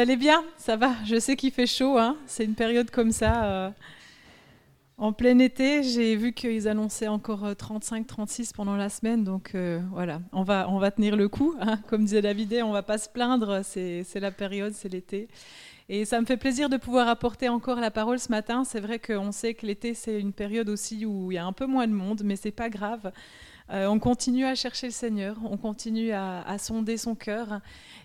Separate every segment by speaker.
Speaker 1: allez bien Ça va Je sais qu'il fait chaud, hein c'est une période comme ça. Euh, en plein été, j'ai vu qu'ils annonçaient encore 35-36 euh, pendant la semaine, donc euh, voilà, on va, on va tenir le coup. Hein. Comme disait David, on va pas se plaindre, c'est la période, c'est l'été. Et ça me fait plaisir de pouvoir apporter encore la parole ce matin. C'est vrai qu'on sait que l'été, c'est une période aussi où il y a un peu moins de monde, mais c'est pas grave. Euh, on continue à chercher le Seigneur, on continue à, sonder son cœur.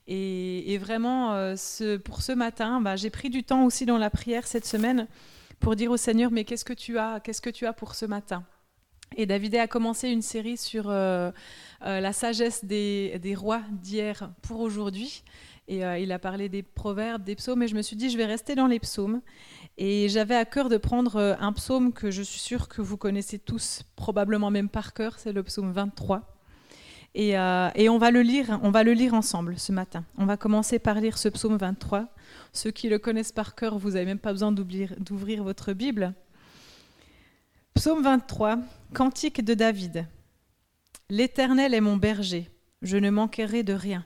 Speaker 1: Et, vraiment, euh, pour ce matin, bah, j'ai pris du temps aussi dans la prière cette semaine pour dire au Seigneur, mais qu'est-ce que tu as Qu'est-ce que tu as pour ce matin? Et David a commencé une série sur euh, la sagesse des, des rois d'hier pour aujourd'hui. Et il a parlé des proverbes, des psaumes, et je me suis dit, je vais rester dans les psaumes. Et j'avais à cœur de prendre euh, un psaume que je suis sûre que vous connaissez tous, probablement même par cœur, c'est le psaume 23. Et, euh, et, on va le lire, on va le lire ensemble ce matin. On va commencer par lire ce psaume 23. Ceux qui le connaissent par cœur, vous n'avez même pas besoin d'ouvrir votre Bible. Psaume 23, Cantique de David. L'Éternel est mon berger, je ne manquerai de rien.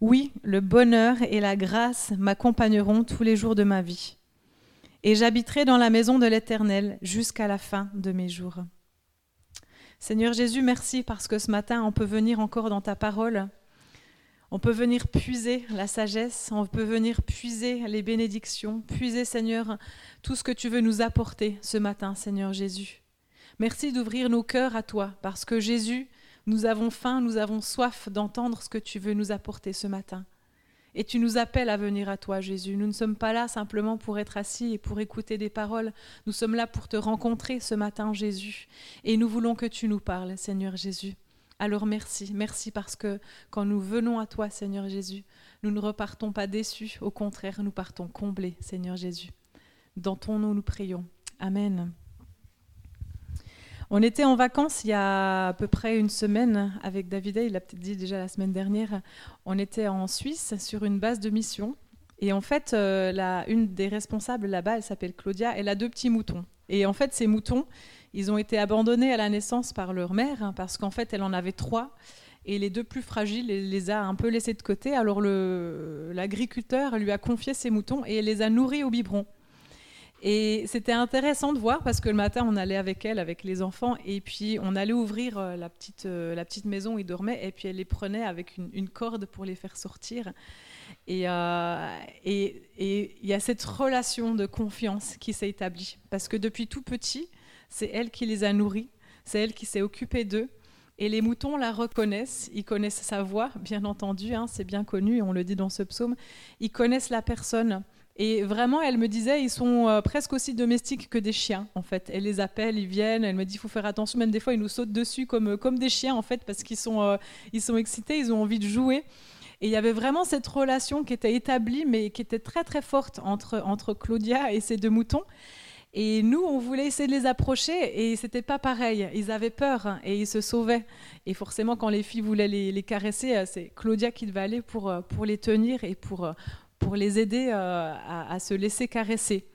Speaker 1: Oui, le bonheur et la grâce m'accompagneront tous les jours de ma vie. Et j'habiterai dans la maison de l'Éternel jusqu'à la fin de mes jours. Seigneur Jésus, merci parce que ce matin, on peut venir encore dans ta parole. On peut venir puiser la sagesse, on peut venir puiser les bénédictions, puiser, Seigneur, tout ce que tu veux nous apporter ce matin, Seigneur Jésus. Merci d'ouvrir nos cœurs à toi, parce que Jésus, nous avons faim, nous avons soif d'entendre ce que tu veux nous apporter ce matin. Et tu nous appelles à venir à toi, Jésus. Nous ne sommes pas là simplement pour être assis et pour écouter des paroles. Nous sommes là pour te rencontrer ce matin, Jésus. Et nous voulons que tu nous parles, Seigneur Jésus. Alors merci, merci parce que quand nous venons à toi, Seigneur Jésus, nous ne repartons pas déçus, au contraire, nous partons comblés, Seigneur Jésus. Dans ton nom, nous prions. Amen. On était en vacances il y a à peu près une semaine avec David, il l'a peut-être dit déjà la semaine dernière. On était en Suisse sur une base de mission. Et en fait, euh, une des responsables là-bas, elle s'appelle Claudia, elle a deux petits moutons. Et en fait, ces moutons, ils ont été abandonnés à la naissance par leur mère, hein, parce qu'en fait, elle en avait trois. Et les deux plus fragiles, elle les a un peu laissés de côté. Alors l'agriculteur lui a confié ses moutons et elle les a nourris au biberon. Et c'était intéressant de voir parce que le matin, on allait avec elle, avec les enfants, et puis on allait ouvrir euh, la petite, euh, la petite maison où ils dormaient, et puis elle les prenait avec une, corde pour les faire sortir. Euh, et il y a cette relation de confiance qui s'est établie parce que depuis tout petit, c'est elle qui les a nourris, c'est elle qui s'est occupée d'eux. Et les moutons la reconnaissent, ils connaissent sa voix, bien entendu, hein, c'est bien connu, on le dit dans ce psaume. Ils connaissent la personne et vraiment, elle me disait, ils sont euh, presque aussi domestiques que des chiens, en fait. Elle les appelle, ils viennent, elle me dit, il faut faire attention, même des fois, ils nous sautent dessus comme, euh, comme des chiens, en fait, parce qu'ils sont, euh, sont excités, ils ont envie de jouer. Et il y avait vraiment cette relation qui était établie, mais qui était très, très forte entre, entre Claudia et ses deux moutons. Et nous, on voulait essayer de les approcher et c'était pas pareil. Ils avaient peur et ils se sauvaient. Et forcément, quand les filles voulaient les, les caresser, c'est Claudia qui devait aller pour, pour les tenir et pour, pour les aider euh, à, se laisser caresser.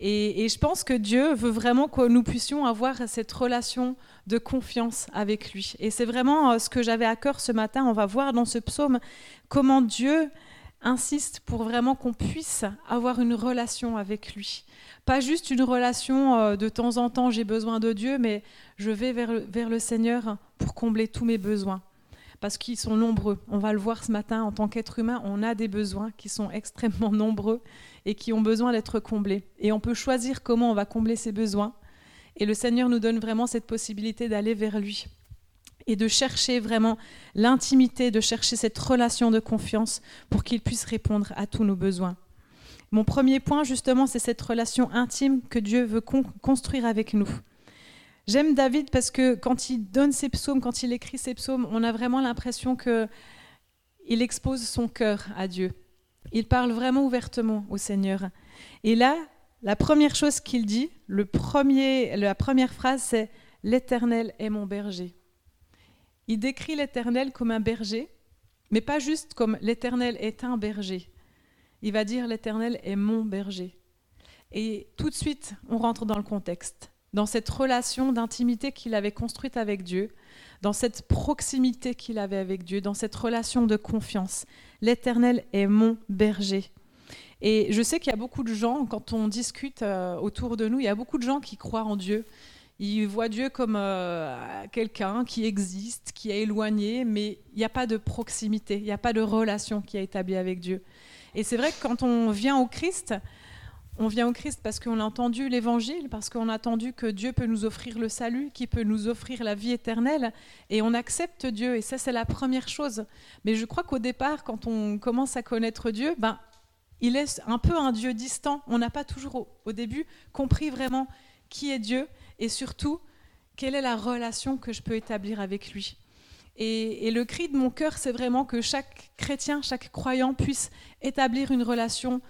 Speaker 1: Et, je pense que Dieu veut vraiment que nous puissions avoir cette relation de confiance avec lui. Et c'est vraiment euh, ce que j'avais à cœur ce matin. On va voir dans ce psaume comment Dieu insiste pour vraiment qu'on puisse avoir une relation avec lui. Pas juste une relation euh, de temps en temps, j'ai besoin de Dieu, mais je vais vers, vers le Seigneur pour combler tous mes besoins parce qu'ils sont nombreux. On va le voir ce matin, en tant qu'être humain, on a des besoins qui sont extrêmement nombreux et qui ont besoin d'être comblés. Et on peut choisir comment on va combler ces besoins. Et le Seigneur nous donne vraiment cette possibilité d'aller vers lui et de chercher vraiment l'intimité, de chercher cette relation de confiance pour qu'il puisse répondre à tous nos besoins. Mon premier point, justement, c'est cette relation intime que Dieu veut construire avec nous. J'aime David parce que quand il donne ses psaumes, quand il écrit ses psaumes, on a vraiment l'impression que il expose son cœur à Dieu. Il parle vraiment ouvertement au Seigneur. Et là, la première chose qu'il dit, la première phrase, c'est L'Éternel est mon berger. Il décrit l'Éternel comme un berger, mais pas juste comme l'Éternel est un berger. Il va dire l'Éternel est mon berger. Et tout de suite, on rentre dans le contexte, dans cette relation d'intimité qu'il avait construite avec Dieu, dans cette proximité qu'il avait avec Dieu, dans cette relation de confiance. L'Éternel est mon berger. Et je sais qu'il y a beaucoup de gens, quand on discute euh, autour de nous, il y a beaucoup de gens qui croient en Dieu. Ils voient Dieu comme euh, quelqu'un qui existe, qui est éloigné, mais il n'y a pas de proximité, il n'y a pas de relation qui est établie avec Dieu. Et c'est vrai que quand on vient au Christ, on vient au Christ parce qu'on a entendu l'évangile, parce qu'on a entendu que Dieu peut nous offrir le salut, qu'il peut nous offrir la vie éternelle, et on accepte Dieu, et ça c'est la première chose. Mais je crois qu'au départ, quand on commence à connaître Dieu, ben, il est un peu un Dieu distant. On n'a pas toujours au, début compris vraiment qui est Dieu, et surtout quelle est la relation que je peux établir avec lui. Et, et, le cri de mon cœur, c'est vraiment que chaque chrétien, chaque croyant puisse établir une relation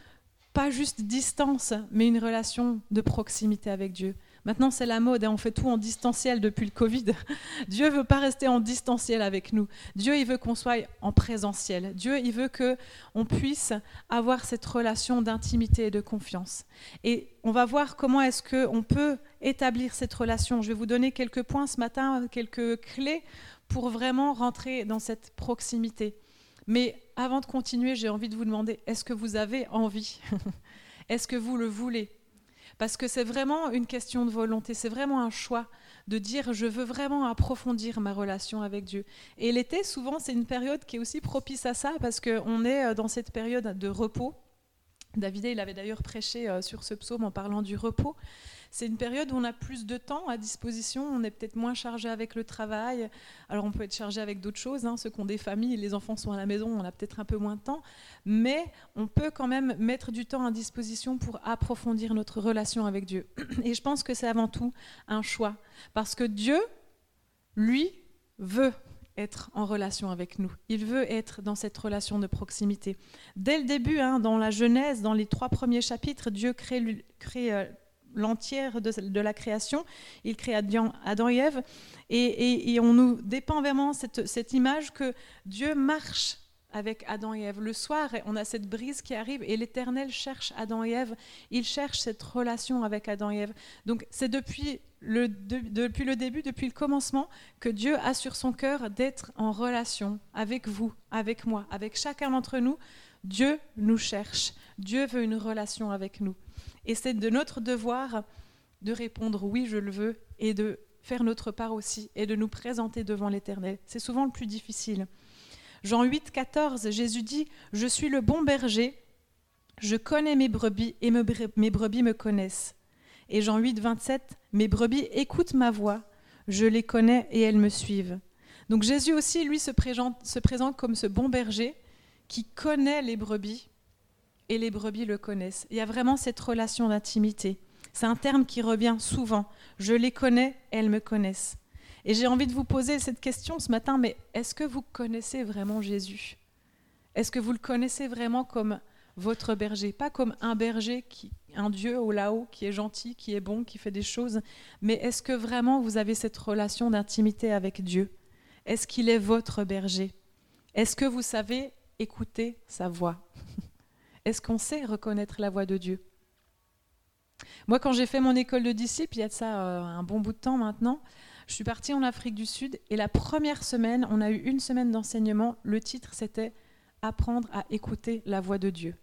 Speaker 1: pas juste distance, mais une relation de proximité avec Dieu. Maintenant, c'est la mode, et hein, on fait tout en distanciel depuis le Covid. Dieu veut pas rester en distanciel avec nous. Dieu, il veut qu'on soit en présentiel. Dieu, il veut que on puisse avoir cette relation d'intimité et de confiance. Et on va voir comment est-ce que on peut établir cette relation. Je vais vous donner quelques points ce matin, quelques clés pour vraiment rentrer dans cette proximité. Mais avant de continuer, j'ai envie de vous demander, est-ce que vous avez envie? Est-ce que vous le voulez? Parce que c'est vraiment une question de volonté, c'est vraiment un choix de dire je veux vraiment approfondir ma relation avec Dieu. Et l'été, souvent, c'est une période qui est aussi propice à ça parce qu'on est euh, dans cette période de repos. David, il avait d'ailleurs prêché euh, sur ce psaume en parlant du repos. C'est une période où on a plus de temps à disposition, on est peut-être moins chargé avec le travail. Alors on peut être chargé avec d'autres choses, hein. ceux qui ont des familles, les enfants sont à la maison, on a peut-être un peu moins de temps, mais on peut quand même mettre du temps à disposition pour approfondir notre relation avec Dieu. Et je pense que c'est avant tout un choix, parce que Dieu, lui, veut être en relation avec nous. Il veut être dans cette relation de proximité. Dès le début, hein, dans la Genèse, dans les trois premiers chapitres, Dieu crée, euh, l'entière de, la création. Il crée Adam, et Ève. Et, on nous dépeint vraiment cette, cette, image que Dieu marche avec Adam et Ève. Le soir, on a cette brise qui arrive et l'Éternel cherche Adam et Ève. Il cherche cette relation avec Adam et Ève. Donc c'est depuis depuis le début, depuis le commencement, que Dieu a sur son cœur d'être en relation avec vous, avec moi, avec chacun d'entre nous. Dieu nous cherche. Dieu veut une relation avec nous. Et c'est de notre devoir de répondre oui, je le veux, et de faire notre part aussi, et de nous présenter devant l'Éternel. C'est souvent le plus difficile. Jean 8, 14, Jésus dit, Je suis le bon berger, je connais mes brebis, et mes brebis me connaissent. Et Jean 8, 27, Mes brebis écoutent ma voix, je les connais et elles me suivent. Donc Jésus aussi, lui, se présente, se présente comme ce bon berger qui connaît les brebis et les brebis le connaissent. Il y a vraiment cette relation d'intimité. C'est un terme qui revient souvent. Je les connais, elles me connaissent. Et j'ai envie de vous poser cette question ce matin, mais est-ce que vous connaissez vraiment Jésus? Est-ce que vous le connaissez vraiment comme votre berger. Pas comme un berger, qui, un Dieu au là-haut, qui est gentil, qui est bon, qui fait des choses, mais est-ce que vraiment vous avez cette relation d'intimité avec Dieu? Est-ce qu'il est votre berger? Est-ce que vous savez écouter sa voix? Est-ce qu'on sait reconnaître la voix de Dieu? Moi, quand j'ai fait mon école de disciples, il y a de ça euh, un bon bout de temps maintenant, je suis partie en Afrique du Sud et la première semaine, on a eu une semaine d'enseignement. Le titre, c'était Apprendre à écouter la voix de Dieu.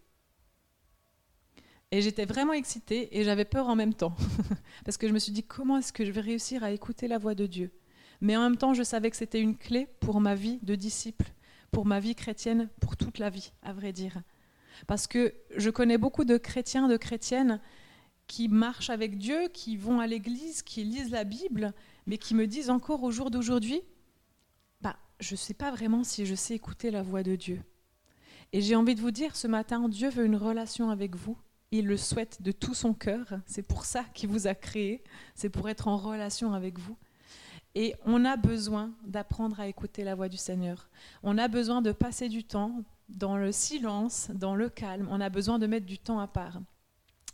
Speaker 1: Et j'étais vraiment excitée et j'avais peur en même temps. Parce que je me suis dit, comment est-ce que je vais réussir à écouter la voix de Dieu? Mais en même temps, je savais que c'était une clé pour ma vie de disciple, pour ma vie chrétienne, pour toute la vie, à vrai dire. Parce que je connais beaucoup de chrétiens, de chrétiennes qui marchent avec Dieu, qui vont à l'église, qui lisent la Bible, mais qui me disent encore au jour d'aujourd'hui, bah, je ne sais pas vraiment si je sais écouter la voix de Dieu. Et j'ai envie de vous dire, ce matin, Dieu veut une relation avec vous. Il le souhaite de tout son cœur. C'est pour ça qu'il vous a créé. C'est pour être en relation avec vous. Et on a besoin d'apprendre à écouter la voix du Seigneur. On a besoin de passer du temps dans le silence, dans le calme. On a besoin de mettre du temps à part.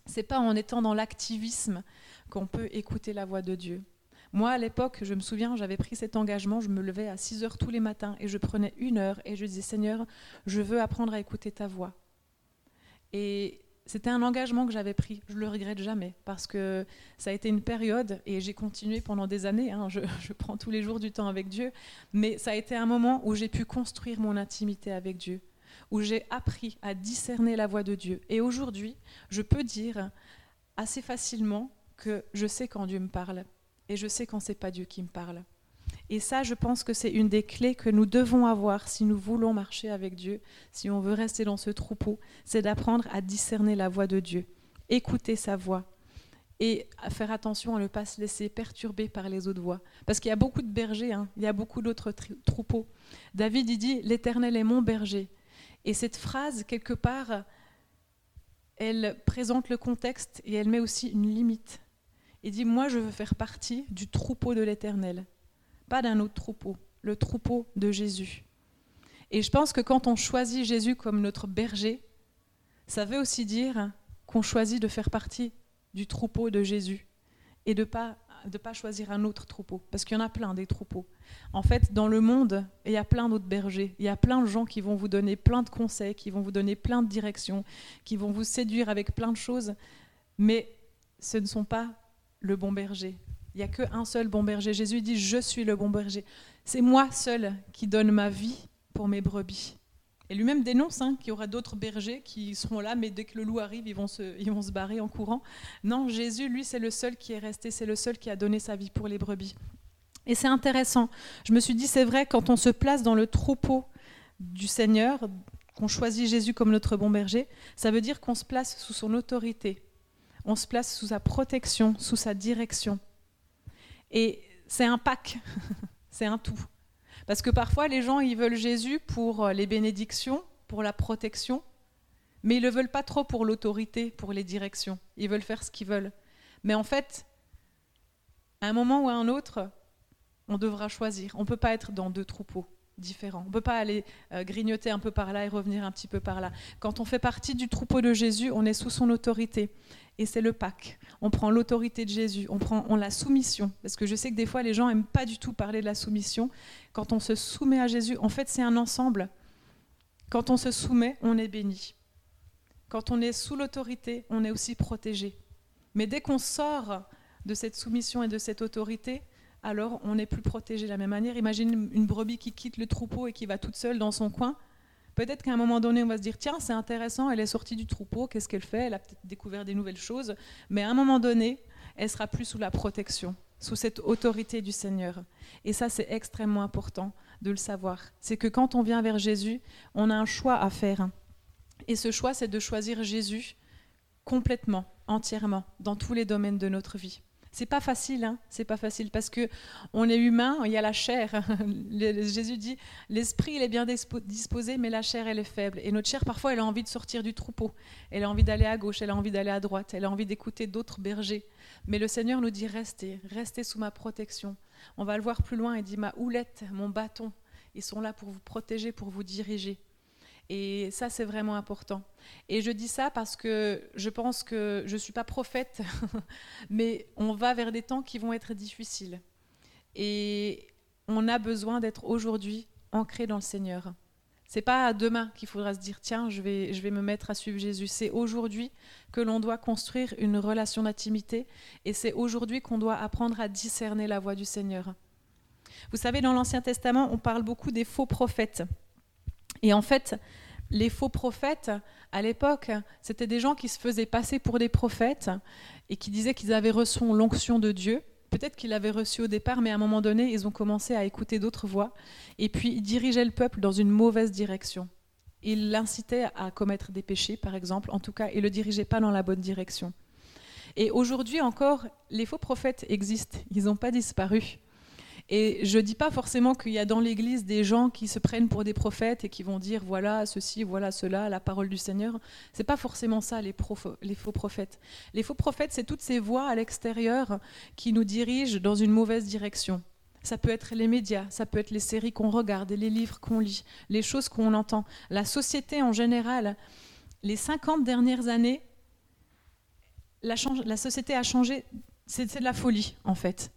Speaker 1: C'est pas en étant dans l'activisme qu'on peut écouter la voix de Dieu. Moi, à l'époque, je me souviens, j'avais pris cet engagement, je me levais à 6 heures tous les matins et je prenais une heure et je disais, Seigneur, je veux apprendre à écouter ta voix. Et c'était un engagement que j'avais pris, je le regrette jamais, parce que ça a été une période, et j'ai continué pendant des années, hein, je, je, prends tous les jours du temps avec Dieu, mais ça a été un moment où j'ai pu construire mon intimité avec Dieu, où j'ai appris à discerner la voix de Dieu. Et aujourd'hui, je peux dire assez facilement que je sais quand Dieu me parle, et je sais quand c'est pas Dieu qui me parle. Et ça, je pense que c'est une des clés que nous devons avoir si nous voulons marcher avec Dieu, si on veut rester dans ce troupeau, c'est d'apprendre à discerner la voix de Dieu, écouter sa voix et faire attention à ne pas se laisser perturber par les autres voix. Parce qu'il y a beaucoup de bergers, hein, il y a beaucoup d'autres troupeaux. David, il dit, l'Éternel est mon berger. Et cette phrase, quelque part, elle présente le contexte et elle met aussi une limite. Il dit, moi, je veux faire partie du troupeau de l'Éternel pas d'un autre troupeau, le troupeau de Jésus. Et je pense que quand on choisit Jésus comme notre berger, ça veut aussi dire qu'on choisit de faire partie du troupeau de Jésus et de pas, de pas choisir un autre troupeau, parce qu'il y en a plein des troupeaux. En fait, dans le monde, il y a plein d'autres bergers, il y a plein de gens qui vont vous donner plein de conseils, qui vont vous donner plein de directions, qui vont vous séduire avec plein de choses, mais ce ne sont pas le bon berger. Il n'y a qu'un seul bon berger. Jésus dit, je suis le bon berger. C'est moi seul qui donne ma vie pour mes brebis. Et lui-même dénonce hein, qu'il y aura d'autres bergers qui seront là, mais dès que le loup arrive, ils vont, se, ils vont se barrer en courant. Non, Jésus, lui, c'est le seul qui est resté, c'est le seul qui a donné sa vie pour les brebis. Et c'est intéressant. Je me suis dit, c'est vrai, quand on se place dans le troupeau du Seigneur, qu'on choisit Jésus comme notre bon berger, ça veut dire qu'on se place sous son autorité, on se place sous sa protection, sous sa direction. Et c'est un pack, c'est un tout. Parce que parfois, les gens, ils veulent Jésus pour euh, les bénédictions, pour la protection, mais ils ne le veulent pas trop pour l'autorité, pour les directions. Ils veulent faire ce qu'ils veulent. Mais en fait, à un moment ou à un autre, on devra choisir. On ne peut pas être dans deux troupeaux différents. On ne peut pas aller euh, grignoter un peu par là et revenir un petit peu par là. Quand on fait partie du troupeau de Jésus, on est sous son autorité et c'est le Pâques. On prend l'autorité de Jésus, on prend on la soumission, parce que je sais que des fois les gens n'aiment pas du tout parler de la soumission. Quand on se soumet à Jésus, en fait c'est un ensemble. Quand on se soumet, on est béni. Quand on est sous l'autorité, on est aussi protégé. Mais dès qu'on sort de cette soumission et de cette autorité, alors on n'est plus protégé de la même manière. Imagine une brebis qui quitte le troupeau et qui va toute seule dans son coin. Peut-être qu'à un moment donné, on va se dire, tiens, c'est intéressant, elle est sortie du troupeau, qu'est-ce qu'elle fait? Elle a peut-être découvert des nouvelles choses, mais à un moment donné, elle sera plus sous la protection, sous cette autorité du Seigneur. Et ça, c'est extrêmement important de le savoir. C'est que quand on vient vers Jésus, on a un choix à faire. Et ce choix, c'est de choisir Jésus complètement, entièrement, dans tous les domaines de notre vie. C'est pas facile, hein c'est pas facile parce que on est humain, il y a la chair. Jésus dit l'esprit est bien disposé, mais la chair elle est faible. Et notre chair parfois elle a envie de sortir du troupeau, elle a envie d'aller à gauche, elle a envie d'aller à droite, elle a envie d'écouter d'autres bergers. Mais le Seigneur nous dit restez, restez sous ma protection. On va le voir plus loin. Il dit ma houlette, mon bâton, ils sont là pour vous protéger, pour vous diriger. Et ça, c'est vraiment important. Et je dis ça parce que je pense que je ne suis pas prophète, mais on va vers des temps qui vont être difficiles. Et on a besoin d'être aujourd'hui ancré dans le Seigneur. C'est pas demain qu'il faudra se dire tiens, je vais, je vais me mettre à suivre Jésus. C'est aujourd'hui que l'on doit construire une relation d'intimité et c'est aujourd'hui qu'on doit apprendre à discerner la voix du Seigneur. Vous savez, dans l'Ancien Testament, on parle beaucoup des faux prophètes. Et en fait, les faux prophètes, à l'époque, c'était des gens qui se faisaient passer pour des prophètes et qui disaient qu'ils avaient reçu l'onction de Dieu. Peut-être qu'ils l'avaient reçu au départ, mais à un moment donné, ils ont commencé à écouter d'autres voix. Et puis, ils dirigeaient le peuple dans une mauvaise direction. Ils l'incitaient à commettre des péchés, par exemple. En tout cas, ils ne le dirigeaient pas dans la bonne direction. Et aujourd'hui encore, les faux prophètes existent. Ils n'ont pas disparu. Et je ne dis pas forcément qu'il y a dans l'Église des gens qui se prennent pour des prophètes et qui vont dire voilà ceci, voilà cela, la parole du Seigneur. C'est pas forcément ça les, faux prophètes. Les faux prophètes, c'est toutes ces voix à l'extérieur qui nous dirigent dans une mauvaise direction. Ça peut être les médias, ça peut être les séries qu'on regarde, les livres qu'on lit, les choses qu'on entend. La société en général, les 50 dernières années, la, la société a changé. C'est de la folie, en fait.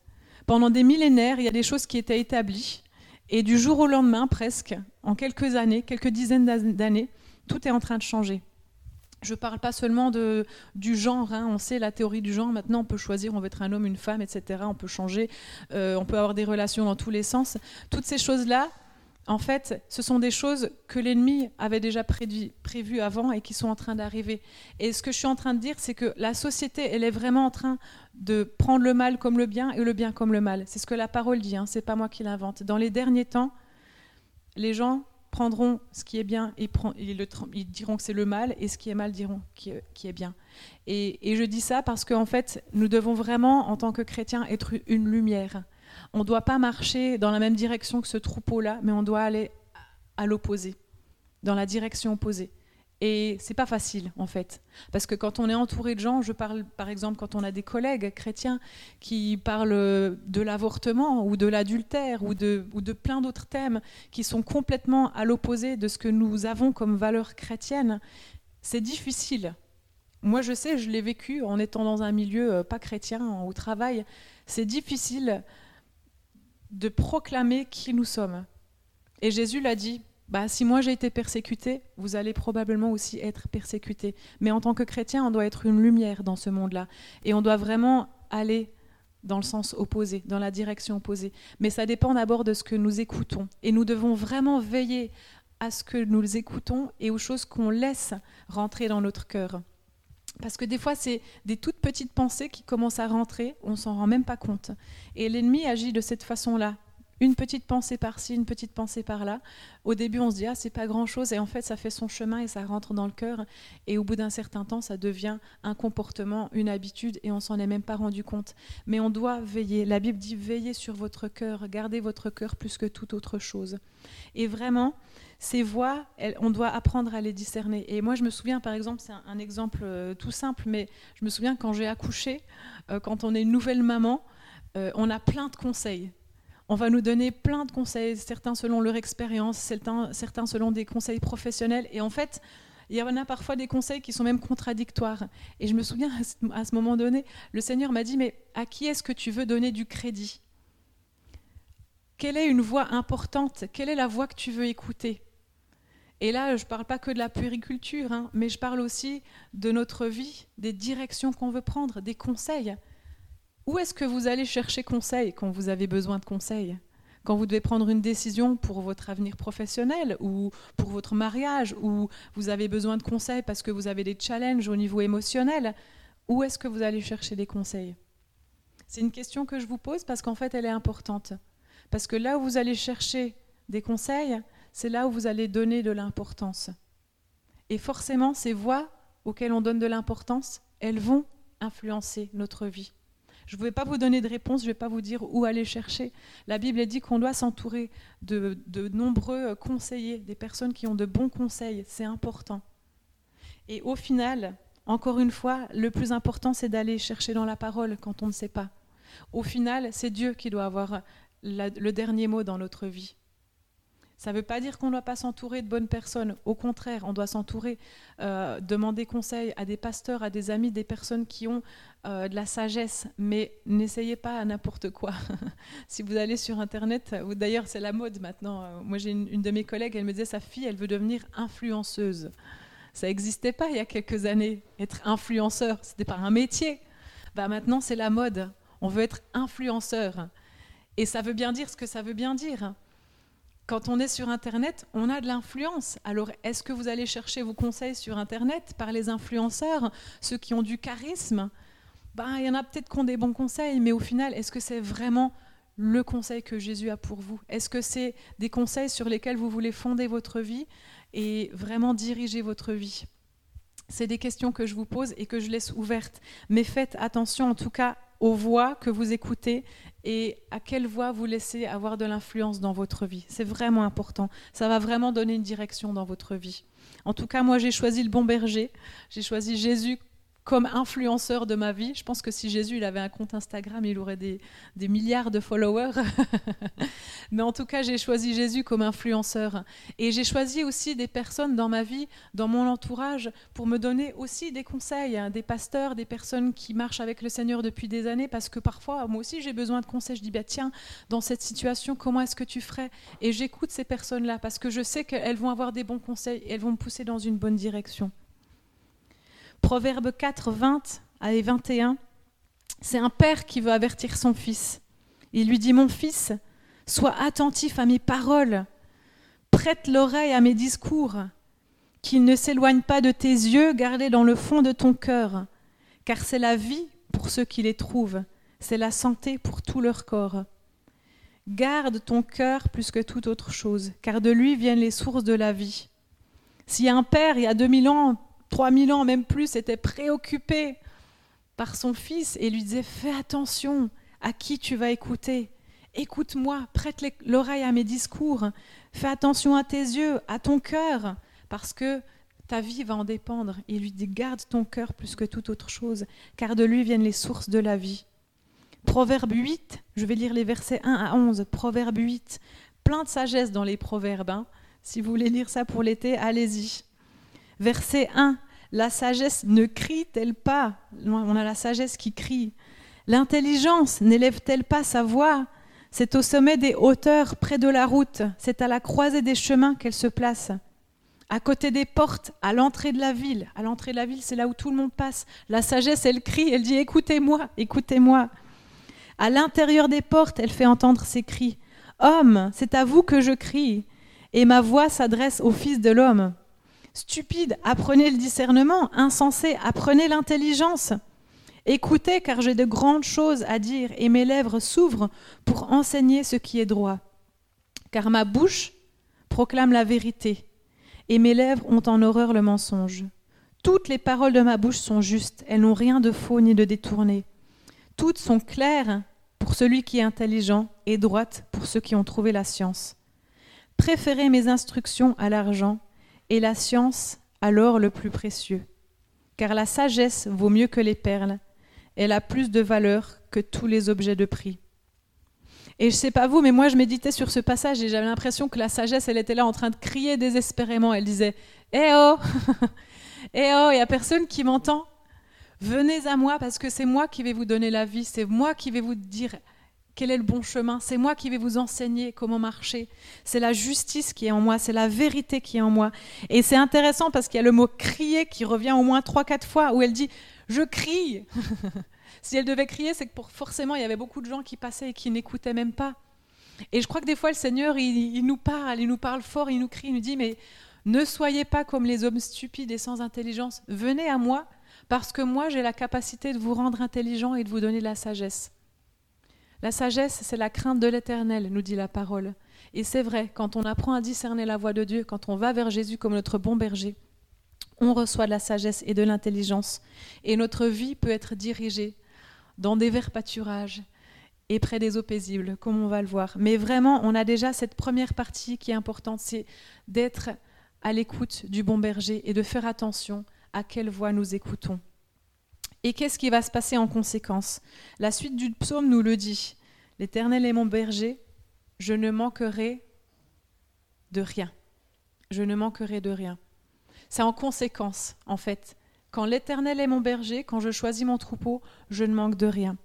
Speaker 1: Pendant des millénaires, il y a des choses qui étaient établies. Et du jour au lendemain, presque, en quelques années, quelques dizaines d'années, tout est en train de changer. Je ne parle pas seulement du genre, hein. on sait la théorie du genre, maintenant on peut choisir, on veut être un homme, une femme, etc. On peut changer, euh, on peut avoir des relations dans tous les sens. Toutes ces choses-là, en fait, ce sont des choses que l'ennemi avait déjà prévues avant et qui sont en train d'arriver. Et ce que je suis en train de dire, c'est que la société, elle est vraiment en train de prendre le mal comme le bien et le bien comme le mal. C'est ce que la parole dit, hein, c'est pas moi qui l'invente. Dans les derniers temps, les gens prendront ce qui est bien et, ils diront que c'est le mal, et ce qui est mal diront qui est, bien. Et, je dis ça parce qu'en fait, nous devons vraiment, en tant que chrétiens, être une lumière. On ne doit pas marcher dans la même direction que ce troupeau-là, mais on doit aller à l'opposé, dans la direction opposée. Et c'est pas facile en fait, parce que quand on est entouré de gens, je parle par exemple quand on a des collègues chrétiens qui parlent de l'avortement ou de l'adultère ou de, ou de plein d'autres thèmes qui sont complètement à l'opposé de ce que nous avons comme valeur chrétienne, c'est difficile. Moi je sais, je l'ai vécu en étant dans un milieu euh, pas chrétien au travail, c'est difficile de proclamer qui nous sommes. Et Jésus l'a dit, bah, si moi j'ai été persécuté, vous allez probablement aussi être persécuté. Mais en tant que chrétien, on doit être une lumière dans ce monde-là. Et on doit vraiment aller dans le sens opposé, dans la direction opposée. Mais ça dépend d'abord de ce que nous écoutons. Et nous devons vraiment veiller à ce que nous écoutons et aux choses qu'on laisse rentrer dans notre cœur. Parce que des fois, c'est des toutes petites pensées qui commencent à rentrer, on s'en rend même pas compte. Et l'ennemi agit de cette façon-là une petite pensée par-ci, une petite pensée par-là. Au début, on se dit ah c'est pas grand-chose et en fait ça fait son chemin et ça rentre dans le cœur et au bout d'un certain temps, ça devient un comportement, une habitude et on s'en est même pas rendu compte. Mais on doit veiller. La Bible dit veillez sur votre cœur, gardez votre cœur plus que toute autre chose. Et vraiment, ces voix, on doit apprendre à les discerner. Et moi, je me souviens, par exemple, c'est un, exemple euh, tout simple, mais je me souviens quand j'ai accouché, euh, quand on est une nouvelle maman, euh, on a plein de conseils on va nous donner plein de conseils, certains selon leur expérience, certains, selon des conseils professionnels. Et en fait, il y en a parfois des conseils qui sont même contradictoires. Et je me souviens, à ce moment donné, le Seigneur m'a dit, mais à qui est-ce que tu veux donner du crédit? Quelle est une voix importante? Quelle est la voix que tu veux écouter? Et là, je ne parle pas que de la puériculture, hein, mais je parle aussi de notre vie, des directions qu'on veut prendre, des conseils. Où est-ce que vous allez chercher conseil quand vous avez besoin de conseils Quand vous devez prendre une décision pour votre avenir professionnel ou pour votre mariage ou vous avez besoin de conseils parce que vous avez des challenges au niveau émotionnel, où est-ce que vous allez chercher des conseils? C'est une question que je vous pose parce qu'en fait elle est importante. Parce que là où vous allez chercher des conseils, c'est là où vous allez donner de l'importance. Et forcément, ces voix auxquelles on donne de l'importance, elles vont influencer notre vie. Je ne vais pas vous donner de réponse, je ne vais pas vous dire où aller chercher. La Bible dit qu'on doit s'entourer de, de nombreux conseillers, des personnes qui ont de bons conseils. C'est important. Et au final, encore une fois, le plus important, c'est d'aller chercher dans la parole quand on ne sait pas. Au final, c'est Dieu qui doit avoir le dernier mot dans notre vie. Ça ne veut pas dire qu'on ne doit pas s'entourer de bonnes personnes. Au contraire, on doit s'entourer, euh, demander conseil à des pasteurs, à des amis, des personnes qui ont euh, de la sagesse. Mais n'essayez pas n'importe quoi. si vous allez sur Internet, ou d'ailleurs c'est la mode maintenant. Euh, moi j'ai une, de mes collègues, elle me disait sa fille, elle veut devenir influenceuse. Ça n'existait pas il y a quelques années. Être influenceur, c'était pas un métier. Bah maintenant c'est la mode. On veut être influenceur. Et ça veut bien dire ce que ça veut bien dire quand on est sur Internet, on a de l'influence. Alors, est-ce que vous allez chercher vos conseils sur Internet par les influenceurs, ceux qui ont du charisme? Ben, Il y en a peut-être qui ont des bons conseils, mais au final, est-ce que c'est vraiment le conseil que Jésus a pour vous? Est-ce que c'est des conseils sur lesquels vous voulez fonder votre vie et vraiment diriger votre vie? C'est des questions que je vous pose et que je laisse ouvertes. Mais faites attention en tout cas aux voix que vous écoutez et à quelle voix vous laissez avoir de l'influence dans votre vie? C'est vraiment important. Ça va vraiment donner une direction dans votre vie. En tout cas, moi, j'ai choisi le bon berger. J'ai choisi Jésus comme influenceur de ma vie. Je pense que si Jésus il avait un compte Instagram, il aurait des, milliards de followers. Mais en tout cas, j'ai choisi Jésus comme influenceur. Et j'ai choisi aussi des personnes dans ma vie, dans mon entourage, pour me donner aussi des conseils, hein, des pasteurs, des personnes qui marchent avec le Seigneur depuis des années, parce que parfois, moi aussi, j'ai besoin de conseils. Je dis, bah, tiens, dans cette situation, comment est-ce que tu ferais? Et j'écoute ces personnes-là, parce que je sais qu'elles vont avoir des bons conseils, et elles vont me pousser dans une bonne direction. Proverbe 4, 20 et 21, c'est un père qui veut avertir son fils. Il lui dit, mon fils, sois attentif à mes paroles, prête l'oreille à mes discours, qu'ils ne s'éloignent pas de tes yeux, gardés dans le fond de ton cœur, car c'est la vie pour ceux qui les trouvent, c'est la santé pour tout leur corps. Garde ton cœur plus que toute autre chose, car de lui viennent les sources de la vie. Si un père, il y a 2000 ans, 3000 ans, même plus, était préoccupé par son fils et lui disait Fais attention à qui tu vas écouter. Écoute-moi, prête l'oreille à mes discours. Fais attention à tes yeux, à ton cœur, parce que ta vie va en dépendre. Il lui dit Garde ton cœur plus que toute autre chose, car de lui viennent les sources de la vie. Proverbe 8, je vais lire les versets 1 à 11. Proverbe 8, plein de sagesse dans les proverbes. Hein. Si vous voulez lire ça pour l'été, allez-y. Verset 1, la sagesse ne crie-t-elle pas? On a la sagesse qui crie. L'intelligence n'élève-t-elle pas sa voix? C'est au sommet des hauteurs, près de la route, c'est à la croisée des chemins qu'elle se place. À côté des portes, à l'entrée de la ville. À l'entrée de la ville, c'est là où tout le monde passe. La sagesse, elle crie, elle dit Écoutez-moi, écoutez-moi. À l'intérieur des portes, elle fait entendre ses cris. Homme, c'est à vous que je crie. Et ma voix s'adresse au Fils de l'homme. Stupide, apprenez le discernement. Insensé, apprenez l'intelligence. Écoutez, car j'ai de grandes choses à dire, et mes lèvres s'ouvrent pour enseigner ce qui est droit. Car ma bouche proclame la vérité, et mes lèvres ont en horreur le mensonge. Toutes les paroles de ma bouche sont justes, elles n'ont rien de faux ni de détourné. Toutes sont claires pour celui qui est intelligent et droites pour ceux qui ont trouvé la science. Préférez mes instructions à l'argent et la science alors le plus précieux. Car la sagesse vaut mieux que les perles, elle a plus de valeur que tous les objets de prix. Et je sais pas vous, mais moi je méditais sur ce passage et j'avais l'impression que la sagesse, elle était là en train de crier désespérément. Elle disait Eh oh Eh oh, il n'y a personne qui m'entend. Venez à moi parce que c'est moi qui vais vous donner la vie, c'est moi qui vais vous dire quel est le bon chemin? C'est moi qui vais vous enseigner comment marcher. C'est la justice qui est en moi, c'est la vérité qui est en moi. Et c'est intéressant parce qu'il y a le mot crier qui revient au moins trois, quatre fois où elle dit je crie. si elle devait crier, c'est que pour, forcément il y avait beaucoup de gens qui passaient et qui n'écoutaient même pas. Et je crois que des fois le Seigneur, il, il nous parle, il nous parle fort, il nous crie, il nous dit mais ne soyez pas comme les hommes stupides et sans intelligence. Venez à moi parce que moi j'ai la capacité de vous rendre intelligent et de vous donner de la sagesse. La sagesse, c'est la crainte de l'éternel, nous dit la parole. Et c'est vrai, quand on apprend à discerner la voix de Dieu, quand on va vers Jésus comme notre bon berger, on reçoit de la sagesse et de l'intelligence. Et notre vie peut être dirigée dans des verts pâturages et près des eaux paisibles, comme on va le voir. Mais vraiment, on a déjà cette première partie qui est importante, c'est d'être à l'écoute du bon berger et de faire attention à quelle voix nous écoutons. Et qu'est-ce qui va se passer en conséquence? La suite du psaume nous le dit. L'Éternel est mon berger, je ne manquerai de rien. Je ne manquerai de rien. C'est en conséquence, en fait. Quand l'Éternel est mon berger, quand je choisis mon troupeau, je ne manque de rien.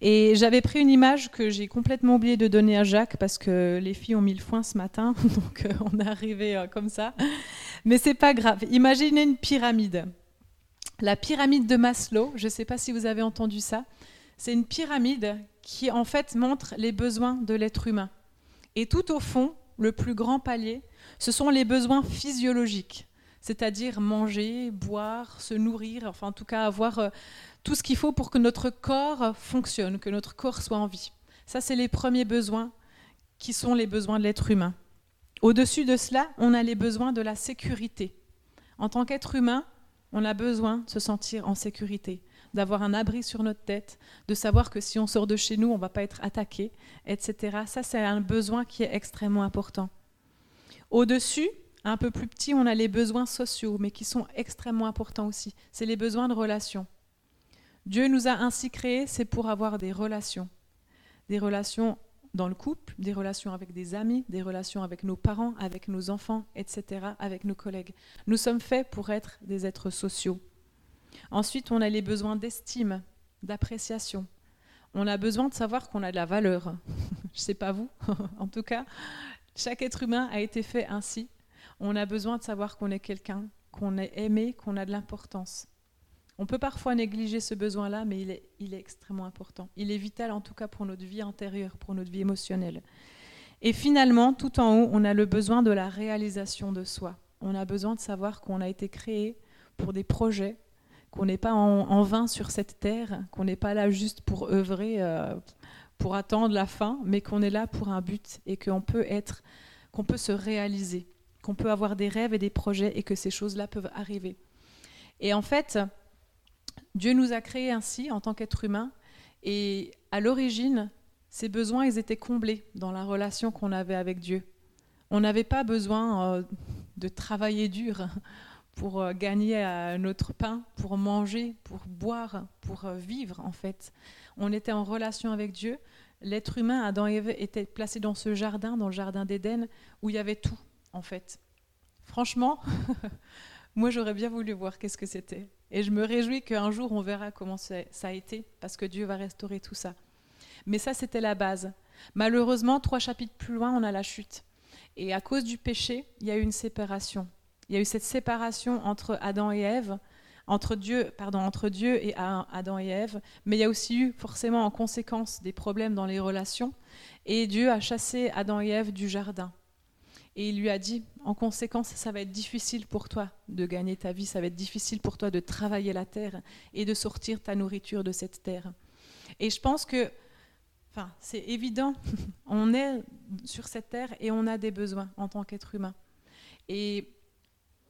Speaker 1: Et j'avais pris une image que j'ai complètement oublié de donner à Jacques parce que les filles ont mis le foin ce matin, donc euh, on est arrivé euh, comme ça. Mais c'est pas grave. Imaginez une pyramide la pyramide de Maslow. Je ne sais pas si vous avez entendu ça. C'est une pyramide qui en fait montre les besoins de l'être humain. Et tout au fond, le plus grand palier, ce sont les besoins physiologiques, c'est-à-dire manger, boire, se nourrir, enfin en tout cas avoir euh, tout ce qu'il faut pour que notre corps fonctionne, que notre corps soit en vie. Ça, c'est les premiers besoins qui sont les besoins de l'être humain. Au-dessus de cela, on a les besoins de la sécurité. En tant qu'être humain, on a besoin de se sentir en sécurité, d'avoir un abri sur notre tête, de savoir que si on sort de chez nous, on ne va pas être attaqué, etc. Ça, c'est un besoin qui est extrêmement important. Au-dessus, un peu plus petit, on a les besoins sociaux, mais qui sont extrêmement importants aussi. C'est les besoins de relations. Dieu nous a ainsi créés, c'est pour avoir des relations. Des relations dans le couple, des relations avec des amis, des relations avec nos parents, avec nos enfants, etc., avec nos collègues. Nous sommes faits pour être des êtres sociaux. Ensuite, on a les besoins d'estime, d'appréciation. On a besoin de savoir qu'on a de la valeur. Je ne sais pas vous, en tout cas, chaque être humain a été fait ainsi. On a besoin de savoir qu'on est quelqu'un, qu'on est aimé, qu'on a de l'importance. On peut parfois négliger ce besoin-là, mais il est, extrêmement important. Il est vital en tout cas pour notre vie intérieure, pour notre vie émotionnelle. Et finalement, tout en haut, on a le besoin de la réalisation de soi. On a besoin de savoir qu'on a été créé pour des projets, qu'on n'est pas en, vain sur cette terre, qu'on n'est pas là juste pour œuvrer, euh, pour attendre la fin, mais qu'on est là pour un but et qu'on peut être, qu'on peut se réaliser, qu'on peut avoir des rêves et des projets et que ces choses-là peuvent arriver. Et en fait, Dieu nous a créés ainsi en tant qu'êtres humains et à l'origine, ces besoins, ils étaient comblés dans la relation qu'on avait avec Dieu. On n'avait pas besoin euh, de travailler dur pour euh, gagner euh, notre pain, pour manger, pour boire, pour vivre en fait. On était en relation avec Dieu. L'être humain, Adam et Ève, était placé dans ce jardin, dans le jardin d'Éden, où il y avait tout en fait. Franchement, moi j'aurais bien voulu voir qu'est-ce que c'était. Et je me réjouis qu'un jour, on verra comment ça a été, parce que Dieu va restaurer tout ça. Mais ça, c'était la base. Malheureusement, trois chapitres plus loin, on a la chute. Et à cause du péché, il y a eu une séparation. Il y a eu cette séparation entre Adam et Ève, entre Dieu, pardon, entre Dieu et Adam et Ève, mais il y a aussi eu forcément en conséquence des problèmes dans les relations. Et Dieu a chassé Adam et Ève du jardin. Et il lui a dit, en conséquence, ça va être difficile pour toi de gagner ta vie, ça va être difficile pour toi de travailler la terre et de sortir ta nourriture de cette terre. Et je pense que, enfin, c'est évident, on est sur cette terre et on a des besoins en tant qu'être humain. Et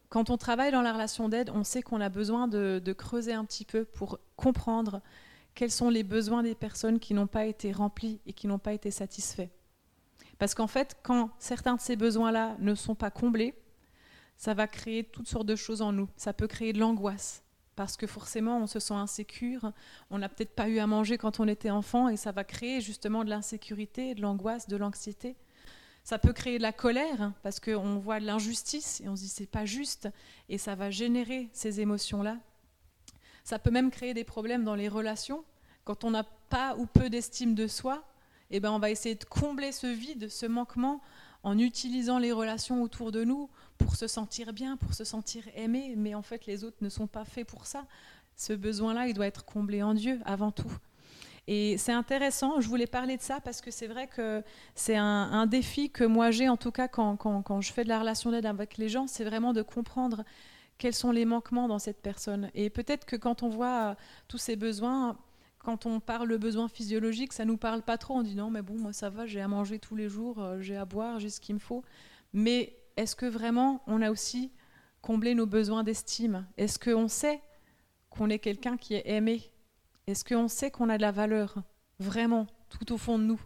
Speaker 1: quand on travaille dans la relation d'aide, on sait qu'on a besoin de, de creuser un petit peu pour comprendre quels sont les besoins des personnes qui n'ont pas été remplis et qui n'ont pas été satisfaits. Parce qu'en fait, quand certains de ces besoins-là ne sont pas comblés, ça va créer toutes sortes de choses en nous. Ça peut créer de l'angoisse. Parce que forcément, on se sent insécure, on n'a peut-être pas eu à manger quand on était enfant, et ça va créer justement de l'insécurité, de l'angoisse, de l'anxiété. Ça peut créer de la colère, parce qu'on voit de l'injustice, et on se dit c'est pas juste, et ça va générer ces émotions-là. Ça peut même créer des problèmes dans les relations. Quand on n'a pas ou peu d'estime de soi, eh ben, on va essayer de combler ce vide, ce manquement, en utilisant les relations autour de nous pour se sentir bien, pour se sentir aimé. Mais en fait, les autres ne sont pas faits pour ça. Ce besoin-là, il doit être comblé en Dieu avant tout. Et c'est intéressant, je voulais parler de ça parce que c'est vrai que c'est un, défi que moi j'ai, en tout cas quand, quand je fais de la relation d'aide avec les gens, c'est vraiment de comprendre quels sont les manquements dans cette personne. Et peut-être que quand on voit tous ces besoins, quand on parle de besoins physiologiques, ça nous parle pas trop. On dit non, mais bon, moi ça va, j'ai à manger tous les jours, euh, j'ai à boire, j'ai ce qu'il me faut. Mais est-ce que vraiment on a aussi comblé nos besoins d'estime? Est-ce qu'on sait qu'on est quelqu'un qui est aimé? Est-ce qu'on sait qu'on a de la valeur Vraiment, tout au fond de nous?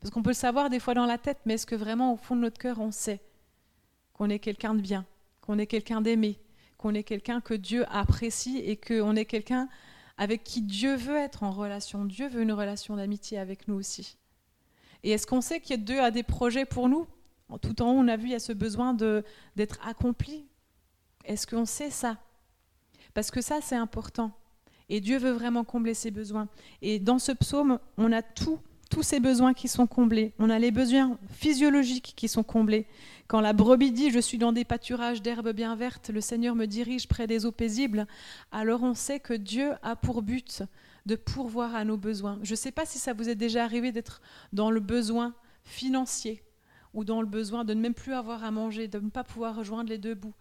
Speaker 1: Parce qu'on peut le savoir des fois dans la tête, mais est-ce que vraiment au fond de notre cœur on sait qu'on est quelqu'un de bien, qu'on est quelqu'un d'aimé, qu'on est quelqu'un que Dieu apprécie et qu'on est quelqu'un avec qui Dieu veut être en relation. Dieu veut une relation d'amitié avec nous aussi. Et est-ce qu'on sait a Dieu a des projets pour nous? Tout en haut, on a vu, il y a ce besoin d'être accompli. Est-ce qu'on sait ça? Parce que ça, c'est important. Et Dieu veut vraiment combler ses besoins. Et dans ce psaume, on a tout, tous ces besoins qui sont comblés. On a les besoins physiologiques qui sont comblés. Quand la brebis dit Je suis dans des pâturages d'herbes bien vertes, le Seigneur me dirige près des eaux paisibles, alors on sait que Dieu a pour but de pourvoir à nos besoins. Je ne sais pas si ça vous est déjà arrivé d'être dans le besoin financier ou dans le besoin de ne même plus avoir à manger, de ne pas pouvoir rejoindre les deux bouts.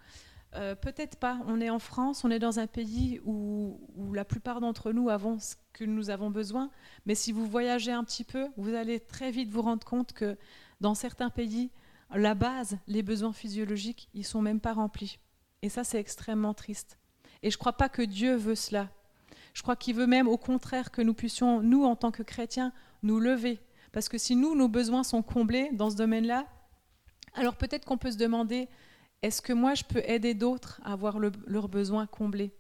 Speaker 1: Euh, peut-être pas. On est en France, on est dans un pays où, la plupart d'entre nous avons ce que nous avons besoin. Mais si vous voyagez un petit peu, vous allez très vite vous rendre compte que dans certains pays, la base, les besoins physiologiques, ils sont même pas remplis. Et ça, c'est extrêmement triste. Et je ne crois pas que Dieu veut cela. Je crois qu'il veut même, au contraire, que nous puissions, nous, en tant que chrétiens, nous lever. Parce que si nous, nos besoins sont comblés dans ce domaine-là, alors peut-être qu'on peut se demander, est-ce que moi je peux aider d'autres à avoir leurs besoins comblés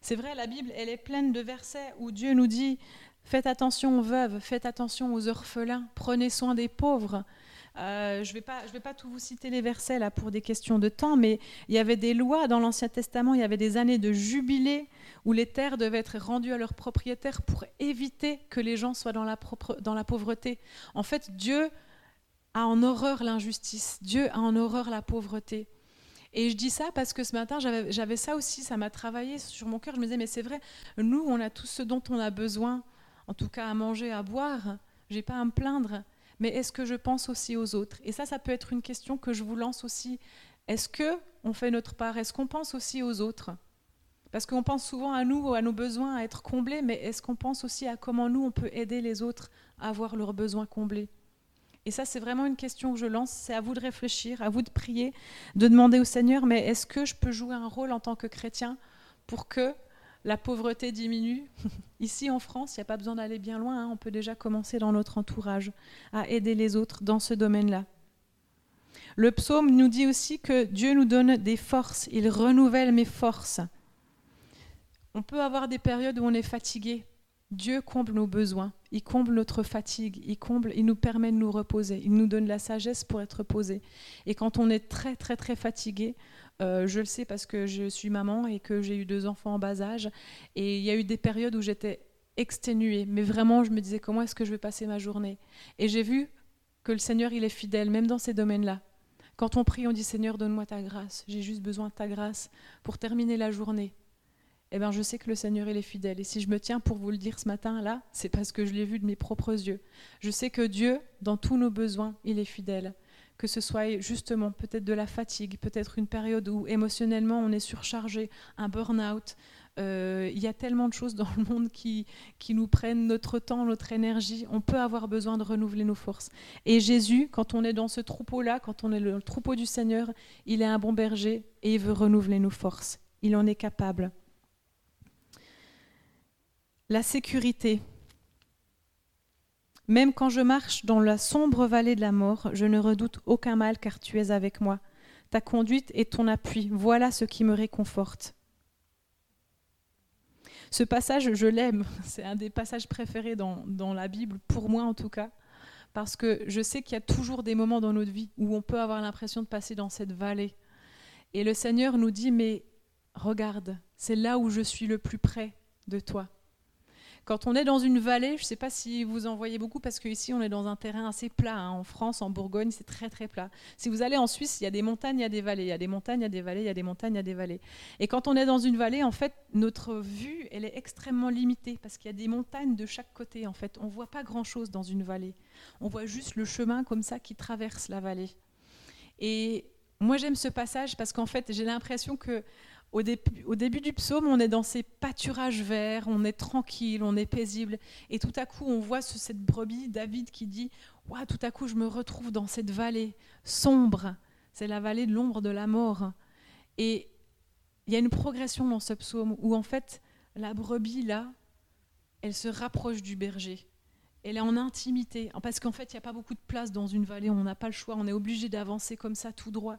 Speaker 1: C'est vrai, la Bible, elle est pleine de versets où Dieu nous dit Faites attention aux veuves, faites attention aux orphelins, prenez soin des pauvres. Euh, je ne vais, pas, vais pas tout vous citer les versets là pour des questions de temps, mais il y avait des lois dans l'Ancien Testament, il y avait des années de jubilé où les terres devaient être rendues à leurs propriétaires pour éviter que les gens soient dans la pauvreté. En fait, Dieu a en horreur l'injustice, Dieu a en horreur la pauvreté. Et je dis ça parce que ce matin, j'avais ça aussi, ça m'a travaillé sur mon cœur. Je me disais, mais c'est vrai, nous, on a tout ce dont on a besoin, en tout cas à manger, à boire. J'ai pas à me plaindre. Mais est-ce que je pense aussi aux autres? Et ça, ça peut être une question que je vous lance aussi. Est-ce que on fait notre part? Est-ce qu'on pense aussi aux autres? Parce qu'on pense souvent à nous, à nos besoins, à être comblés, mais est-ce qu'on pense aussi à comment nous, on peut aider les autres à avoir leurs besoins comblés? Et ça, c'est vraiment une question que je lance. C'est à vous de réfléchir, à vous de prier, de demander au Seigneur, mais est-ce que je peux jouer un rôle en tant que chrétien pour que la pauvreté diminue? Ici en France, il n'y a pas besoin d'aller bien loin, hein. on peut déjà commencer dans notre entourage à aider les autres dans ce domaine-là. Le psaume nous dit aussi que Dieu nous donne des forces, il renouvelle mes forces. On peut avoir des périodes où on est fatigué. Dieu comble nos besoins, il comble notre fatigue, il comble, il nous permet de nous reposer, il nous donne la sagesse pour être reposé. Et quand on est très très très fatigué, euh, je le sais parce que je suis maman et que j'ai eu deux enfants en bas âge. Et il y a eu des périodes où j'étais exténuée. Mais vraiment, je me disais comment est-ce que je vais passer ma journée? Et j'ai vu que le Seigneur, il est fidèle, même dans ces domaines-là. Quand on prie, on dit Seigneur, donne-moi ta grâce. J'ai juste besoin de ta grâce pour terminer la journée. Eh bien, je sais que le Seigneur, est fidèle. Et si je me tiens pour vous le dire ce matin-là, c'est parce que je l'ai vu de mes propres yeux. Je sais que Dieu, dans tous nos besoins, il est fidèle que ce soit justement peut-être de la fatigue, peut-être une période où émotionnellement on est surchargé, un burn-out. Euh, il y a tellement de choses dans le monde qui, qui nous prennent notre temps, notre énergie. On peut avoir besoin de renouveler nos forces. Et Jésus, quand on est dans ce troupeau-là, quand on est le troupeau du Seigneur, il est un bon berger et il veut renouveler nos forces. Il en est capable. La sécurité. Même quand je marche dans la sombre vallée de la mort, je ne redoute aucun mal car tu es avec moi. Ta conduite et ton appui, voilà ce qui me réconforte. Ce passage, je l'aime. C'est un des passages préférés dans, dans, la Bible, pour moi en tout cas, parce que je sais qu'il y a toujours des moments dans notre vie où on peut avoir l'impression de passer dans cette vallée. Et le Seigneur nous dit, mais regarde, c'est là où je suis le plus près de toi. Quand on est dans une vallée, je ne sais pas si vous en voyez beaucoup, parce qu'ici on est dans un terrain assez plat. Hein. En France, en Bourgogne, c'est très très plat. Si vous allez en Suisse, il y a des montagnes, il y a des vallées, il y a des montagnes, il y a des vallées, il y a des montagnes, il y a des vallées. Et quand on est dans une vallée, en fait, notre vue, elle est extrêmement limitée, parce qu'il y a des montagnes de chaque côté. En fait, on ne voit pas grand-chose dans une vallée. On voit juste le chemin comme ça qui traverse la vallée. Et moi, j'aime ce passage parce qu'en fait, j'ai l'impression que au, début du psaume, on est dans ces pâturages verts, on est tranquille, on est paisible. Et tout à coup, on voit cette brebis, David, qui dit Ouah, Tout à coup, je me retrouve dans cette vallée sombre. C'est la vallée de l'ombre de la mort. Et il y a une progression dans ce psaume où, en fait, la brebis, là, elle se rapproche du berger elle est en intimité, parce qu'en fait, il n'y a pas beaucoup de place dans une vallée, on n'a pas le choix, on est obligé d'avancer comme ça tout droit.